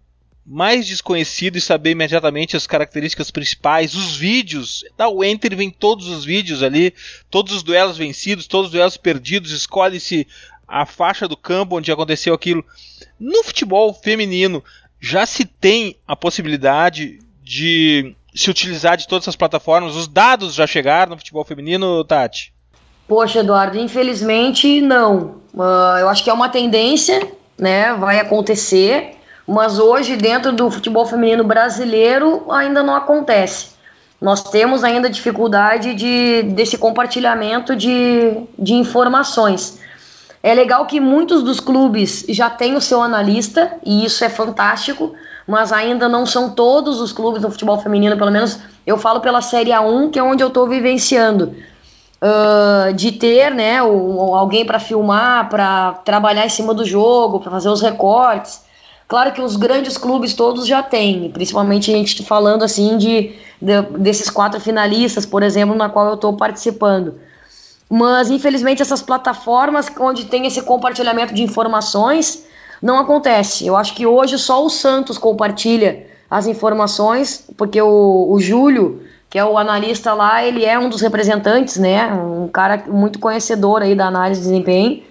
Speaker 1: mais desconhecido e saber imediatamente as características principais, os vídeos, dá o enter vem todos os vídeos ali, todos os duelos vencidos, todos os duelos perdidos, escolhe-se a faixa do campo onde aconteceu aquilo. No futebol feminino já se tem a possibilidade de se utilizar de todas essas plataformas, os dados já chegaram no futebol feminino, Tati?
Speaker 3: Poxa, Eduardo, infelizmente não. Uh, eu acho que é uma tendência, né? Vai acontecer mas hoje dentro do futebol feminino brasileiro ainda não acontece. Nós temos ainda dificuldade de, desse compartilhamento de, de informações. É legal que muitos dos clubes já têm o seu analista, e isso é fantástico, mas ainda não são todos os clubes no futebol feminino, pelo menos eu falo pela Série A1, que é onde eu estou vivenciando. Uh, de ter né, o, alguém para filmar, para trabalhar em cima do jogo, para fazer os recortes. Claro que os grandes clubes todos já têm, principalmente a gente falando assim de, de desses quatro finalistas, por exemplo, na qual eu estou participando. Mas infelizmente essas plataformas onde tem esse compartilhamento de informações não acontece. Eu acho que hoje só o Santos compartilha as informações, porque o, o Júlio, que é o analista lá, ele é um dos representantes, né? Um cara muito conhecedor aí da análise de desempenho.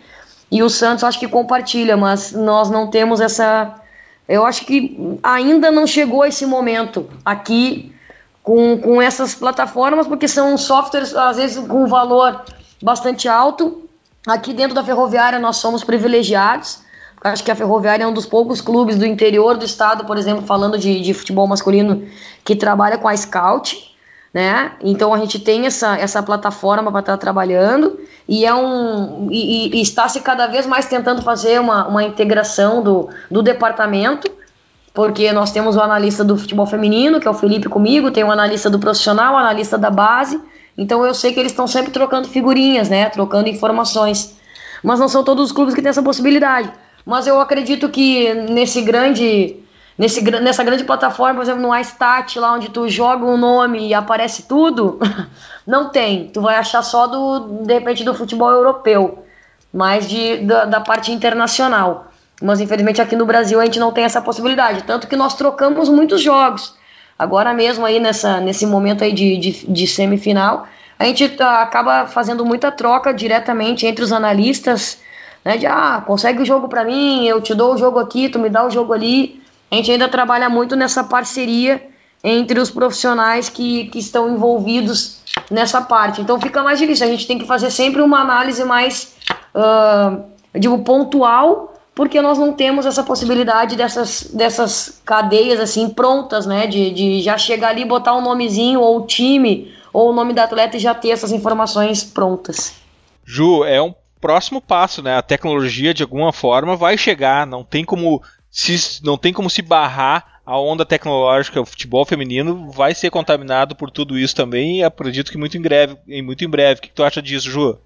Speaker 3: E o Santos acho que compartilha, mas nós não temos essa eu acho que ainda não chegou esse momento aqui com, com essas plataformas, porque são softwares, às vezes, com valor bastante alto. Aqui dentro da Ferroviária nós somos privilegiados. Acho que a Ferroviária é um dos poucos clubes do interior do estado, por exemplo, falando de, de futebol masculino, que trabalha com a Scout né? Então a gente tem essa, essa plataforma para estar tá trabalhando e é um e, e, está se cada vez mais tentando fazer uma, uma integração do, do departamento, porque nós temos o analista do futebol feminino, que é o Felipe comigo, tem o analista do profissional, o analista da base. Então eu sei que eles estão sempre trocando figurinhas, né? Trocando informações. Mas não são todos os clubes que têm essa possibilidade. Mas eu acredito que nesse grande Nesse, nessa grande plataforma, por exemplo, no iStat, lá onde tu joga um nome e aparece tudo, não tem. Tu vai achar só do, de repente, do futebol europeu, mais de, da, da parte internacional. Mas infelizmente aqui no Brasil a gente não tem essa possibilidade. Tanto que nós trocamos muitos jogos. Agora mesmo aí nessa, nesse momento aí de, de, de semifinal, a gente tá, acaba fazendo muita troca diretamente entre os analistas, né? De ah, consegue o jogo para mim, eu te dou o jogo aqui, tu me dá o jogo ali a gente ainda trabalha muito nessa parceria entre os profissionais que, que estão envolvidos nessa parte. Então fica mais difícil. A gente tem que fazer sempre uma análise mais, uh, digo, pontual, porque nós não temos essa possibilidade dessas, dessas cadeias assim prontas, né? De, de já chegar ali, botar um nomezinho ou time ou o nome do atleta e já ter essas informações prontas.
Speaker 1: Ju, é um próximo passo, né? A tecnologia de alguma forma vai chegar, não tem como se não tem como se barrar a onda tecnológica, o futebol feminino vai ser contaminado por tudo isso também e acredito que muito em breve, muito em breve. O que, tu acha disso, Ju?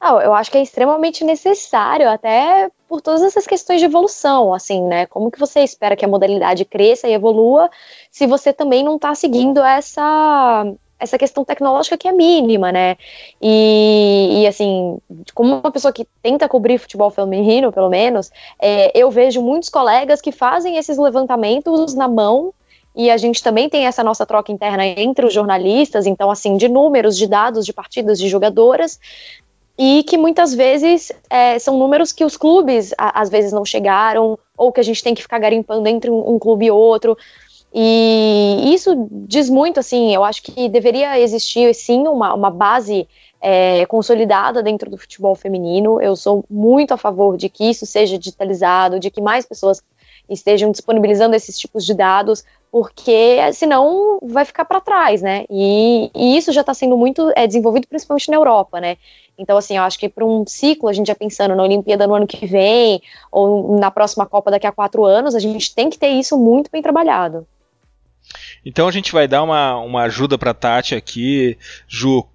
Speaker 2: Não, eu acho que é extremamente necessário, até por todas essas questões de evolução, assim, né? Como que você espera que a modalidade cresça e evolua se você também não está seguindo essa essa questão tecnológica que é mínima, né? E, e, assim, como uma pessoa que tenta cobrir futebol feminino, pelo menos, é, eu vejo muitos colegas que fazem esses levantamentos na mão. E a gente também tem essa nossa troca interna entre os jornalistas, então, assim, de números, de dados, de partidas, de jogadoras, e que muitas vezes é, são números que os clubes a, às vezes não chegaram, ou que a gente tem que ficar garimpando entre um, um clube e outro. E isso diz muito, assim, eu acho que deveria existir, sim, uma, uma base é, consolidada dentro do futebol feminino. Eu sou muito a favor de que isso seja digitalizado, de que mais pessoas estejam disponibilizando esses tipos de dados, porque senão vai ficar para trás, né? E, e, isso já está sendo muito é, desenvolvido principalmente na Europa, né? Então, assim, eu acho que para um ciclo, a gente já pensando na Olimpíada no ano que vem, ou na próxima Copa daqui a quatro anos, a gente tem que ter isso muito bem trabalhado.
Speaker 1: Então a gente vai dar uma, uma ajuda para Tati aqui, Ju.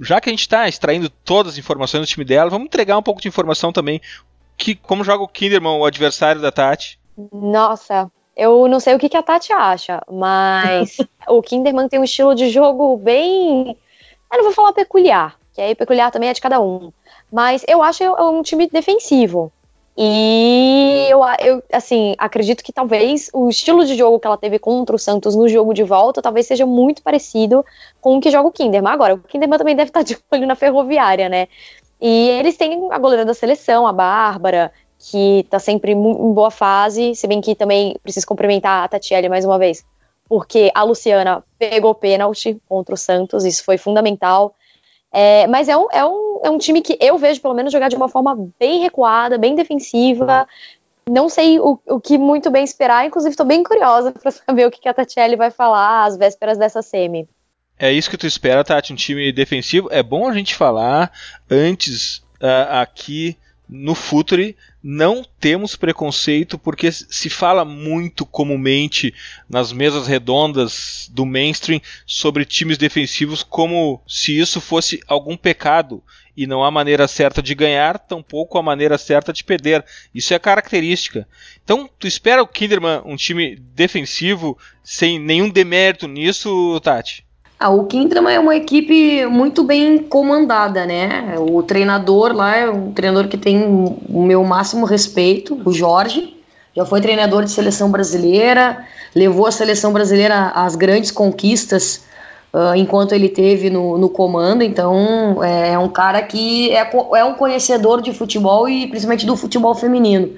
Speaker 1: já que a gente está extraindo todas as informações do time dela, vamos entregar um pouco de informação também. Que, como joga o Kinderman, o adversário da Tati?
Speaker 2: Nossa, eu não sei o que, que a Tati acha, mas o Kinderman tem um estilo de jogo bem. Eu não vou falar peculiar, que aí peculiar também é de cada um. Mas eu acho um time defensivo. E eu, eu, assim, acredito que talvez o estilo de jogo que ela teve contra o Santos no jogo de volta talvez seja muito parecido com o que joga o Kinderman. Agora, o Kinderman também deve estar de olho na ferroviária, né? E eles têm a goleira da seleção, a Bárbara, que está sempre em boa fase, se bem que também preciso cumprimentar a Tatiele mais uma vez, porque a Luciana pegou pênalti contra o Santos, isso foi fundamental. É, mas é um, é, um, é um time que eu vejo, pelo menos, jogar de uma forma bem recuada, bem defensiva. Não sei o, o que muito bem esperar, inclusive estou bem curiosa para saber o que a Tatiele vai falar às vésperas dessa semi.
Speaker 1: É isso que tu espera, Tati? Um time defensivo? É bom a gente falar antes uh, aqui no Futuri não temos preconceito porque se fala muito comumente nas mesas redondas do mainstream sobre times defensivos como se isso fosse algum pecado e não há maneira certa de ganhar, tampouco a maneira certa de perder. Isso é característica. Então, tu espera o Kinderman um time defensivo sem nenhum demérito nisso, Tati?
Speaker 3: Ah, o Kinderman é uma equipe muito bem comandada, né? O treinador lá é um treinador que tem o meu máximo respeito, o Jorge. Já foi treinador de seleção brasileira, levou a seleção brasileira às grandes conquistas uh, enquanto ele teve no, no comando. Então, é, é um cara que é, é um conhecedor de futebol e principalmente do futebol feminino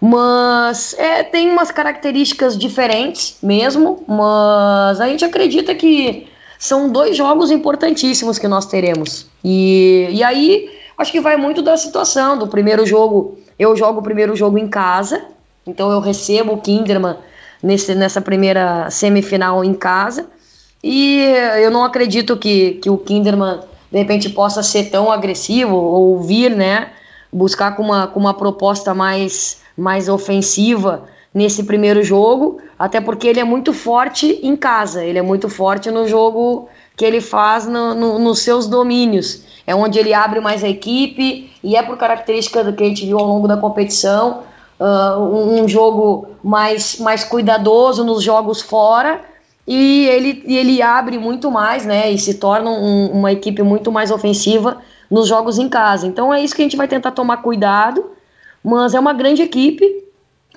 Speaker 3: mas é, tem umas características diferentes mesmo, mas a gente acredita que são dois jogos importantíssimos que nós teremos. E, e aí, acho que vai muito da situação. Do primeiro jogo, eu jogo o primeiro jogo em casa, então eu recebo o Kinderman nesse, nessa primeira semifinal em casa. E eu não acredito que, que o Kinderman, de repente, possa ser tão agressivo ou vir, né? Buscar com uma, com uma proposta mais, mais ofensiva nesse primeiro jogo, até porque ele é muito forte em casa, ele é muito forte no jogo que ele faz no, no, nos seus domínios. É onde ele abre mais a equipe e é por característica do que a gente viu ao longo da competição, uh, um, jogo mais, mais cuidadoso nos jogos fora e ele, ele abre muito mais, né? E se torna um, uma equipe muito mais ofensiva nos jogos em casa. Então é isso que a gente vai tentar tomar cuidado, mas é uma grande equipe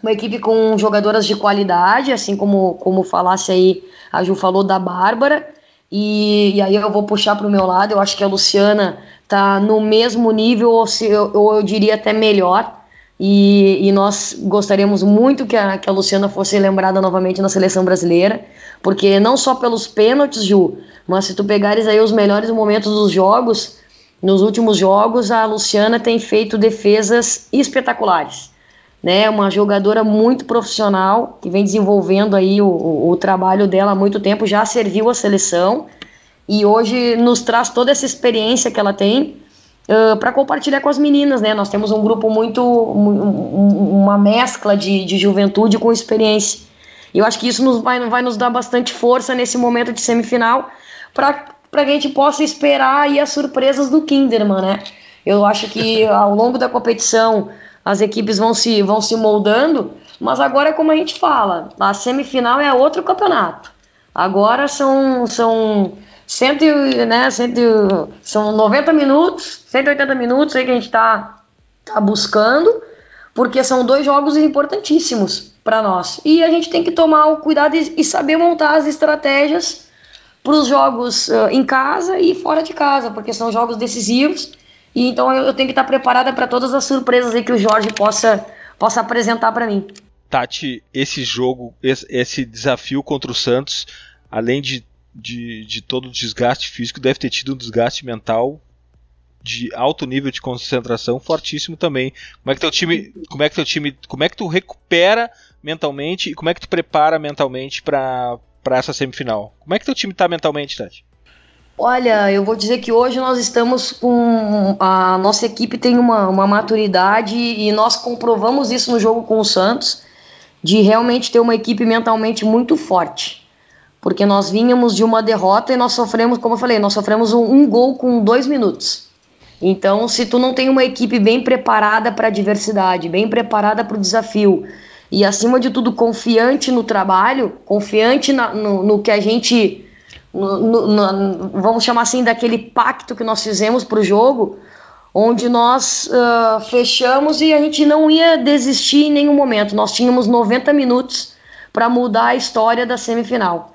Speaker 3: uma equipe com jogadoras de qualidade, assim como, como falasse aí, a Ju falou da Bárbara. E, e aí eu vou puxar para o meu lado, eu acho que a Luciana tá no mesmo nível, ou, se, ou eu diria até melhor. E, e, nós gostaríamos muito que a, que a Luciana fosse lembrada novamente na seleção brasileira, porque não só pelos pênaltis, Ju, mas se tu pegares aí os melhores momentos dos jogos, nos últimos jogos, a Luciana tem feito defesas espetaculares né? Uma jogadora muito profissional que vem desenvolvendo aí o, o, trabalho dela há muito tempo, já serviu a seleção e hoje nos traz toda essa experiência que ela tem uh, para compartilhar com as meninas, né? Nós temos um grupo muito, um, uma mescla de, de juventude com experiência. E eu acho que isso nos vai, vai nos dar bastante força nesse momento de semifinal para que a gente possa esperar aí as surpresas do Kinderman, né? Eu acho que ao longo da competição as equipes vão se, vão se moldando, mas agora, como a gente fala, a semifinal é outro campeonato. Agora são, são, cento, né, cento, são 90 minutos, 180 minutos aí que a gente está tá buscando, porque são dois jogos importantíssimos para nós. E a gente tem que tomar o cuidado e, e saber montar as estratégias para os jogos uh, em casa e fora de casa, porque são jogos decisivos e então eu, tenho que estar preparada para todas as surpresas aí que o Jorge possa, possa apresentar para mim.
Speaker 1: Tati, esse jogo, esse, desafio contra o Santos, além de, de, de todo o desgaste físico, deve ter tido um desgaste mental de alto nível de concentração fortíssimo também. Como é que teu time, como é que teu time, como é que tu recupera mentalmente e como é que tu prepara mentalmente para para essa semifinal? Como é que teu time está mentalmente, Tati?
Speaker 3: Olha, eu vou dizer que hoje nós estamos com. A nossa equipe tem uma, uma maturidade e nós comprovamos isso no jogo com o Santos, de realmente ter uma equipe mentalmente muito forte. porque nós vínhamos de uma derrota e nós sofremos, como eu falei, nós sofremos um, um gol com dois minutos. Então, se tu não tem uma equipe bem preparada para a adversidade, bem preparada para o desafio e acima de tudo confiante no trabalho, confiante na, no, no, que a gente, no, no, vamos chamar assim, daquele pacto que nós fizemos para o jogo, onde nós uh, fechamos e a gente não ia desistir em nenhum momento. Nós tínhamos 90 minutos para mudar a história da semifinal.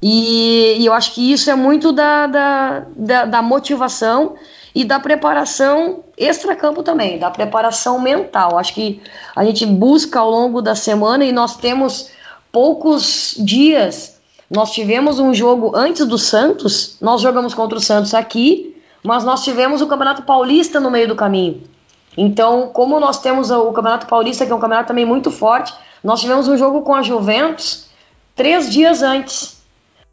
Speaker 3: E, e, eu acho que isso é muito da, da, da, da motivação e da preparação extra-campo também, da preparação mental. Acho que a gente busca ao longo da semana e nós temos poucos dias. Nós tivemos um jogo antes do Santos, nós jogamos contra o Santos aqui, mas nós tivemos o Campeonato Paulista no meio do caminho. Então, como nós temos o Campeonato Paulista, que é um campeonato também muito forte, nós tivemos um jogo com a Juventus três dias antes,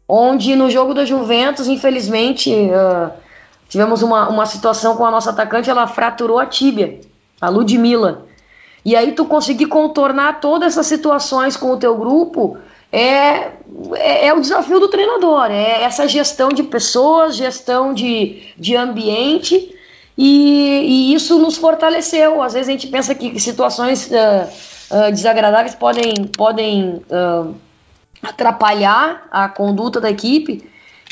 Speaker 3: onde no jogo da Juventus, infelizmente, uh, tivemos uma, uma situação com a nossa atacante, ela fraturou a tíbia, a Ludmilla. E aí tu conseguir contornar todas essas situações com o teu grupo é, é, é, o desafio do treinador, é essa gestão de pessoas, gestão de, de ambiente, e, e isso nos fortaleceu. Às vezes a gente pensa que situações uh, uh, desagradáveis podem, podem uh, atrapalhar a conduta da equipe,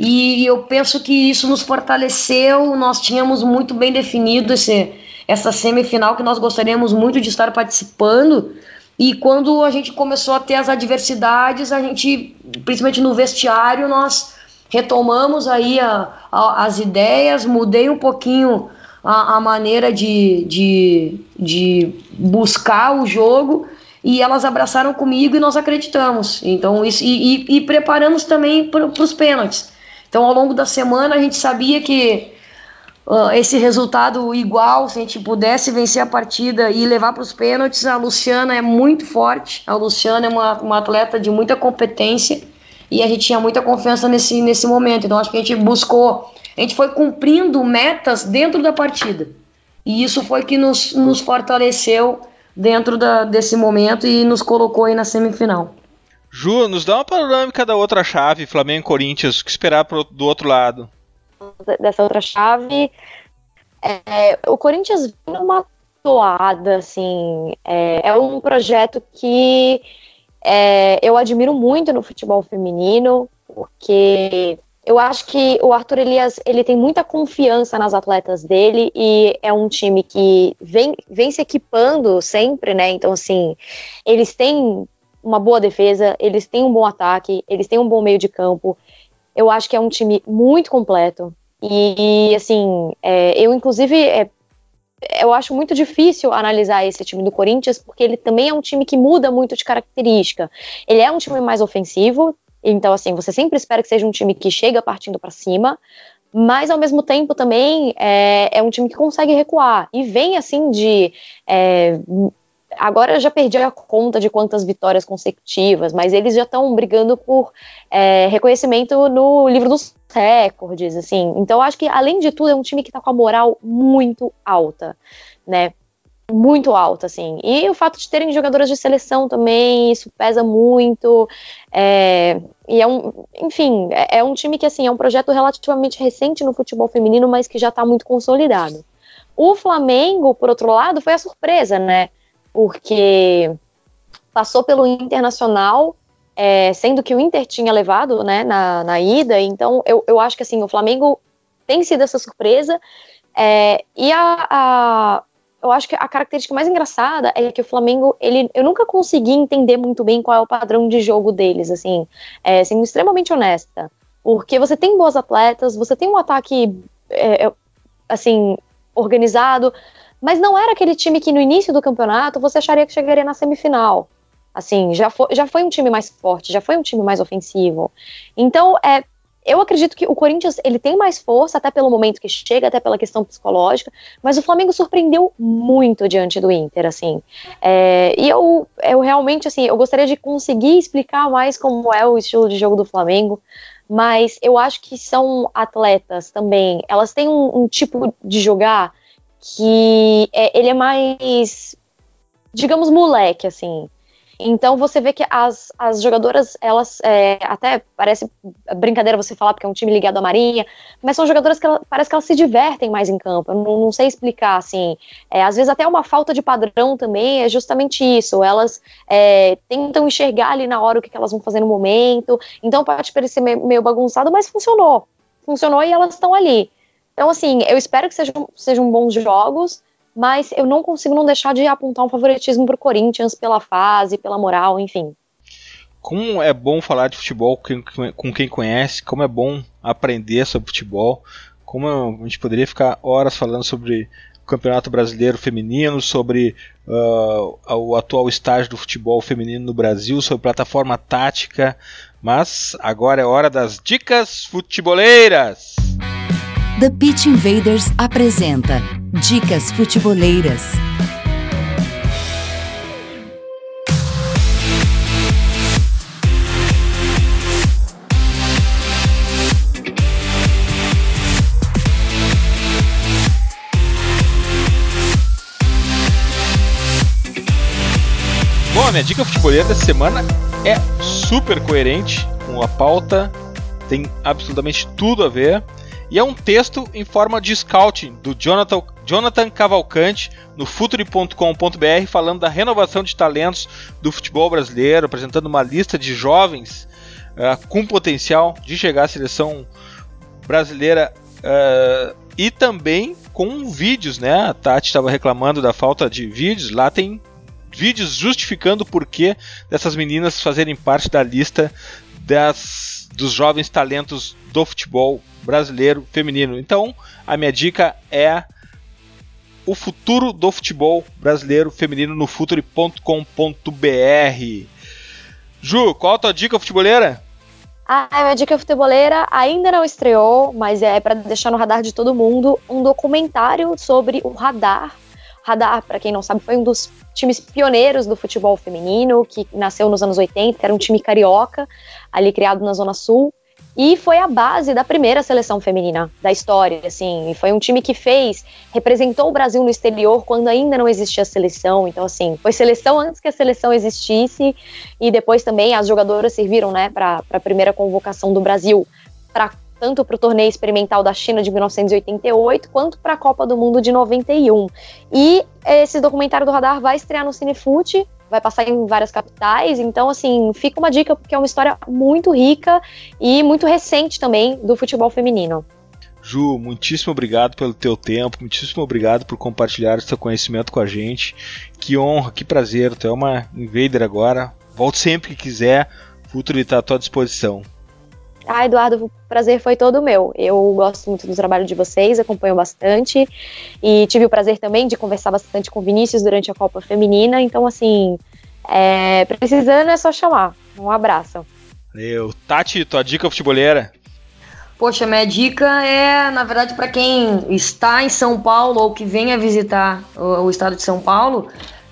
Speaker 3: e eu penso que isso nos fortaleceu. Nós tínhamos muito bem definido esse, essa semifinal que nós gostaríamos muito de estar participando. E quando a gente começou a ter as adversidades, a gente, principalmente no vestiário, nós retomamos aí a, a, as ideias, mudei um pouquinho a, a maneira de, de, de buscar o jogo e elas abraçaram comigo e nós acreditamos. Então, isso, e, e, e preparamos também para os pênaltis. Então, ao longo da semana, a gente sabia que uh, esse resultado igual, se a gente pudesse vencer a partida e levar para os pênaltis, a Luciana é muito forte. A Luciana é uma, uma atleta de muita competência e a gente tinha muita confiança nesse, nesse momento. Então, acho que a gente buscou, a gente foi cumprindo metas dentro da partida. E isso foi que nos, nos fortaleceu dentro da, desse momento e nos colocou aí na semifinal.
Speaker 1: Ju, nos dá uma panorâmica da outra chave, Flamengo e Corinthians, o que esperar pro, do outro lado?
Speaker 2: Dessa outra chave, é, o Corinthians vem numa toada, assim, é, é um projeto que é, eu admiro muito no futebol feminino, porque eu acho que o Arthur Elias ele tem muita confiança nas atletas dele e é um time que vem, vem se equipando sempre, né? Então, assim, eles têm uma boa defesa, eles têm um bom ataque, eles têm um bom meio de campo. Eu acho que é um time muito completo. E, assim, é, eu inclusive é, eu acho muito difícil analisar esse time do Corinthians, porque ele também é um time que muda muito de característica. Ele é um time mais ofensivo, então, assim, você sempre espera que seja um time que chega partindo para cima, mas ao mesmo tempo também é, é, um time que consegue recuar e vem assim de é, agora eu já perdi a conta de quantas vitórias consecutivas, mas eles já estão brigando por é, reconhecimento no livro dos recordes, assim. Então eu acho que, além de tudo, é um time que está com a moral muito alta, né? Muito alta, assim. E o fato de terem jogadoras de seleção também, isso pesa muito. É, e é um, enfim, é, é um time que, assim, é um projeto relativamente recente no futebol feminino, mas que já está muito consolidado. O Flamengo, por outro lado, foi a surpresa, né? Porque passou pelo Internacional, é, sendo que o Inter tinha levado né, na, na ida, então eu, eu acho que assim, o Flamengo tem sido essa surpresa, é, e a, a, eu acho que a característica mais engraçada é que o Flamengo, ele, eu nunca consegui entender muito bem qual é o padrão de jogo deles, assim, é, sendo extremamente honesta, porque você tem boas atletas, você tem um ataque, é, assim, organizado, mas não era aquele time que no início do campeonato você acharia que chegaria na semifinal. Assim, já foi, já foi um time mais forte, já foi um time mais ofensivo. Então, é, eu acredito que o Corinthians ele tem mais força, até pelo momento que chega, até pela questão psicológica, mas o Flamengo surpreendeu muito diante do Inter, assim. É, e eu, eu realmente, assim, eu gostaria de conseguir explicar mais como é o estilo de jogo do Flamengo, mas eu acho que são atletas também, elas têm um, um tipo de jogar que é, ele é mais, digamos, moleque, assim. Então você vê que as, as jogadoras, elas é, até parece brincadeira você falar porque é um time ligado à Marinha, mas são jogadoras que ela, parece que elas se divertem mais em campo. Eu não, não sei explicar assim. É, às vezes até uma falta de padrão também é justamente isso. Elas é, tentam enxergar ali na hora o que, que, elas vão fazer no momento. Então pode parecer meio, meio bagunçado, mas funcionou. Funcionou e elas estão ali. Então, assim, eu espero que sejam, sejam bons jogos mas eu não consigo não deixar de apontar um favoritismo pro Corinthians pela fase, pela moral, enfim.
Speaker 1: Como é bom falar de futebol com quem conhece, como é bom aprender sobre futebol, como a gente poderia ficar horas falando sobre o Campeonato Brasileiro Feminino, sobre uh, o atual estágio do futebol feminino no Brasil, sobre plataforma tática, mas agora é hora das dicas futeboleiras.
Speaker 4: The Pitch Invaders apresenta Dicas Futeboleiras.
Speaker 1: Bom, a minha dica futeboleira dessa semana é super coerente com a pauta, tem absolutamente tudo a ver. E é um texto em forma de scouting do Jonathan, Jonathan Cavalcante no futuri.com.br falando da renovação de talentos do futebol brasileiro, apresentando uma lista de jovens uh, com potencial de chegar à seleção brasileira uh, e também com vídeos, né? A Tati estava reclamando da falta de vídeos, lá tem vídeos justificando o porquê dessas meninas fazerem parte da lista das, dos jovens talentos do futebol brasileiro feminino. Então, a minha dica é o futuro do futebol brasileiro feminino no futuri.com.br. Ju, qual a tua dica futeboleira?
Speaker 2: A minha dica futeboleira ainda não estreou, mas é para deixar no radar de todo mundo um documentário sobre o Radar. Radar, para quem não sabe, foi um dos times pioneiros do futebol feminino, que nasceu nos anos 80, era um time carioca, ali criado na Zona Sul. E foi a base da primeira seleção feminina da história, assim. Foi um time que fez, representou o Brasil no exterior quando ainda não existia seleção. Então, assim, foi seleção antes que a seleção existisse. E depois também as jogadoras serviram, né, para a primeira convocação do Brasil, pra, tanto para o torneio experimental da China de 1988 quanto para a Copa do Mundo de 91. E esse documentário do Radar vai estrear no Cinefute vai passar em várias capitais. Então, assim, fica uma dica porque é uma história muito rica e muito recente também do futebol feminino.
Speaker 1: Ju, muitíssimo obrigado pelo teu tempo, muitíssimo obrigado por compartilhar o seu conhecimento com a gente. Que honra, que prazer, tu é uma invader agora. Volte sempre que quiser, o futuro está à tua disposição.
Speaker 2: Ah, Eduardo, o prazer foi todo meu. Eu gosto muito do trabalho de vocês, acompanho bastante e tive o prazer também de conversar bastante com o Vinícius durante a Copa Feminina. Então, assim, é, precisando é só chamar. Um abraço.
Speaker 1: Valeu. Tati, tua dica futebolera?
Speaker 3: Poxa, minha dica é, na verdade, para quem está em São Paulo ou que venha visitar o, o estado de São Paulo,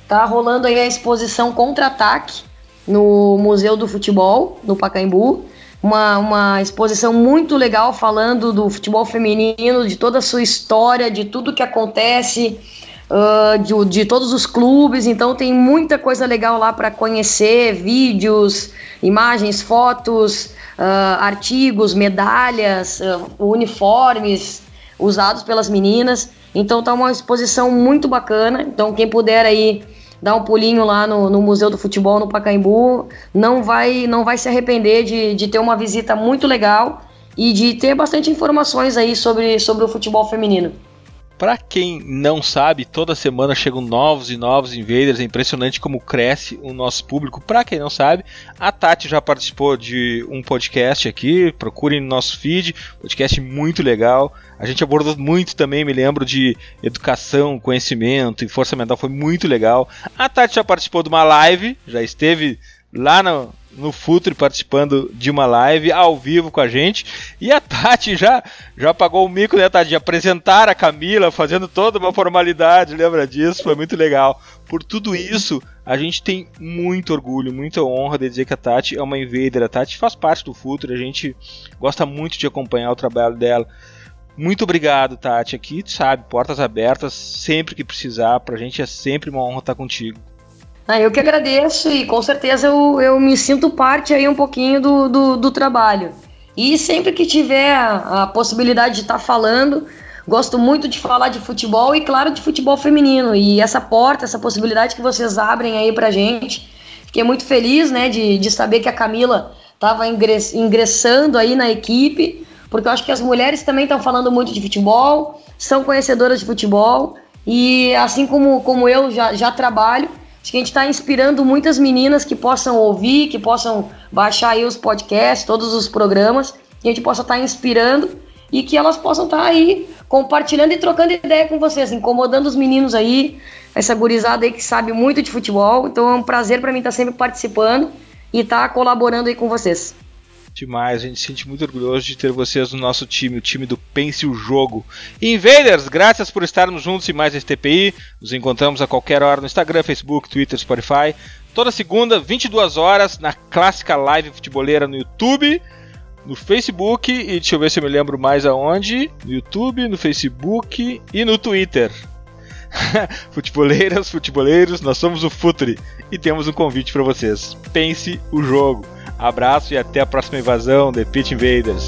Speaker 3: tá rolando aí a exposição Contra-Ataque no Museu do Futebol, no Pacaembu uma, uma exposição muito legal falando do futebol feminino, de toda a sua história, de tudo que acontece, uh, de, de todos os clubes. Então tem muita coisa legal lá para conhecer, vídeos, imagens, fotos, uh, artigos, medalhas, uh, uniformes usados pelas meninas. Então tá uma exposição muito bacana. Então quem puder aí dá um pulinho lá no, no, Museu do Futebol no Pacaembu, não vai, não vai se arrepender de, de ter uma visita muito legal e de ter bastante informações aí sobre, sobre o futebol feminino.
Speaker 1: Para quem não sabe, toda semana chegam novos e novos invaders. É impressionante como cresce o nosso público. Para quem não sabe, a Tati já participou de um podcast aqui. Procurem no nosso feed, podcast muito legal. A gente abordou muito também, me lembro, de educação, conhecimento e força mental. Foi muito legal. A Tati já participou de uma live, já esteve lá no, no Futre participando de uma live ao vivo com a gente. E a Tati já, já pagou o mico, né, Tati? De apresentar a Camila, fazendo toda uma formalidade, lembra disso? Foi muito legal. Por tudo isso, a gente tem muito orgulho, muita honra de dizer que a Tati é uma invader. A Tati faz parte do Futre, a gente gosta muito de acompanhar o trabalho dela. Muito obrigado, Tati. Aqui, sabe, portas abertas sempre que precisar. Pra gente é sempre uma honra estar contigo.
Speaker 3: Ah, eu que agradeço e com certeza eu, eu me sinto parte aí um pouquinho do, do, do trabalho. E sempre que tiver a, possibilidade de estar tá falando, gosto muito de falar de futebol e, claro, de futebol feminino. E essa porta, essa possibilidade que vocês abrem aí pra gente, fiquei muito feliz, né, de, de saber que a Camila estava ingressando aí na equipe, porque eu acho que as mulheres também estão falando muito de futebol, são conhecedoras de futebol, e assim como, como eu já, já trabalho, Acho que a gente está inspirando muitas meninas que possam ouvir, que possam baixar aí os podcasts, todos os programas, que a gente possa estar tá inspirando e que elas possam estar tá aí compartilhando e trocando ideia com vocês, incomodando os meninos aí, essa gurizada aí que sabe muito de futebol. Então é um prazer para mim estar tá sempre participando e estar colaborando aí com vocês.
Speaker 1: Demais, a gente se sente muito orgulhoso de ter vocês no nosso time, o time do Pense o Jogo. Invaders, graças por estarmos juntos em mais esse TPI. Nos encontramos a qualquer hora no Instagram, Facebook, Twitter, Spotify. Toda segunda, 22 horas, na clássica live futeboleira no YouTube, no Facebook e deixa eu ver se eu me lembro mais aonde. No YouTube, no Facebook e no Twitter. Futeboleiras, futeboleiros, nós somos o Futre e temos um convite para vocês. Pense o jogo. Abraço e até a próxima invasão The Pit Invaders.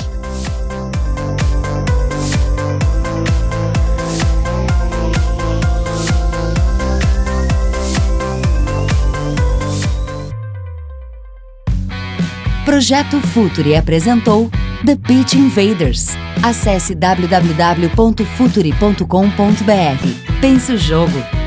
Speaker 4: Projeto Futuri apresentou The Pitch Invaders. Acesse www.futuri.com.br. Pense o jogo.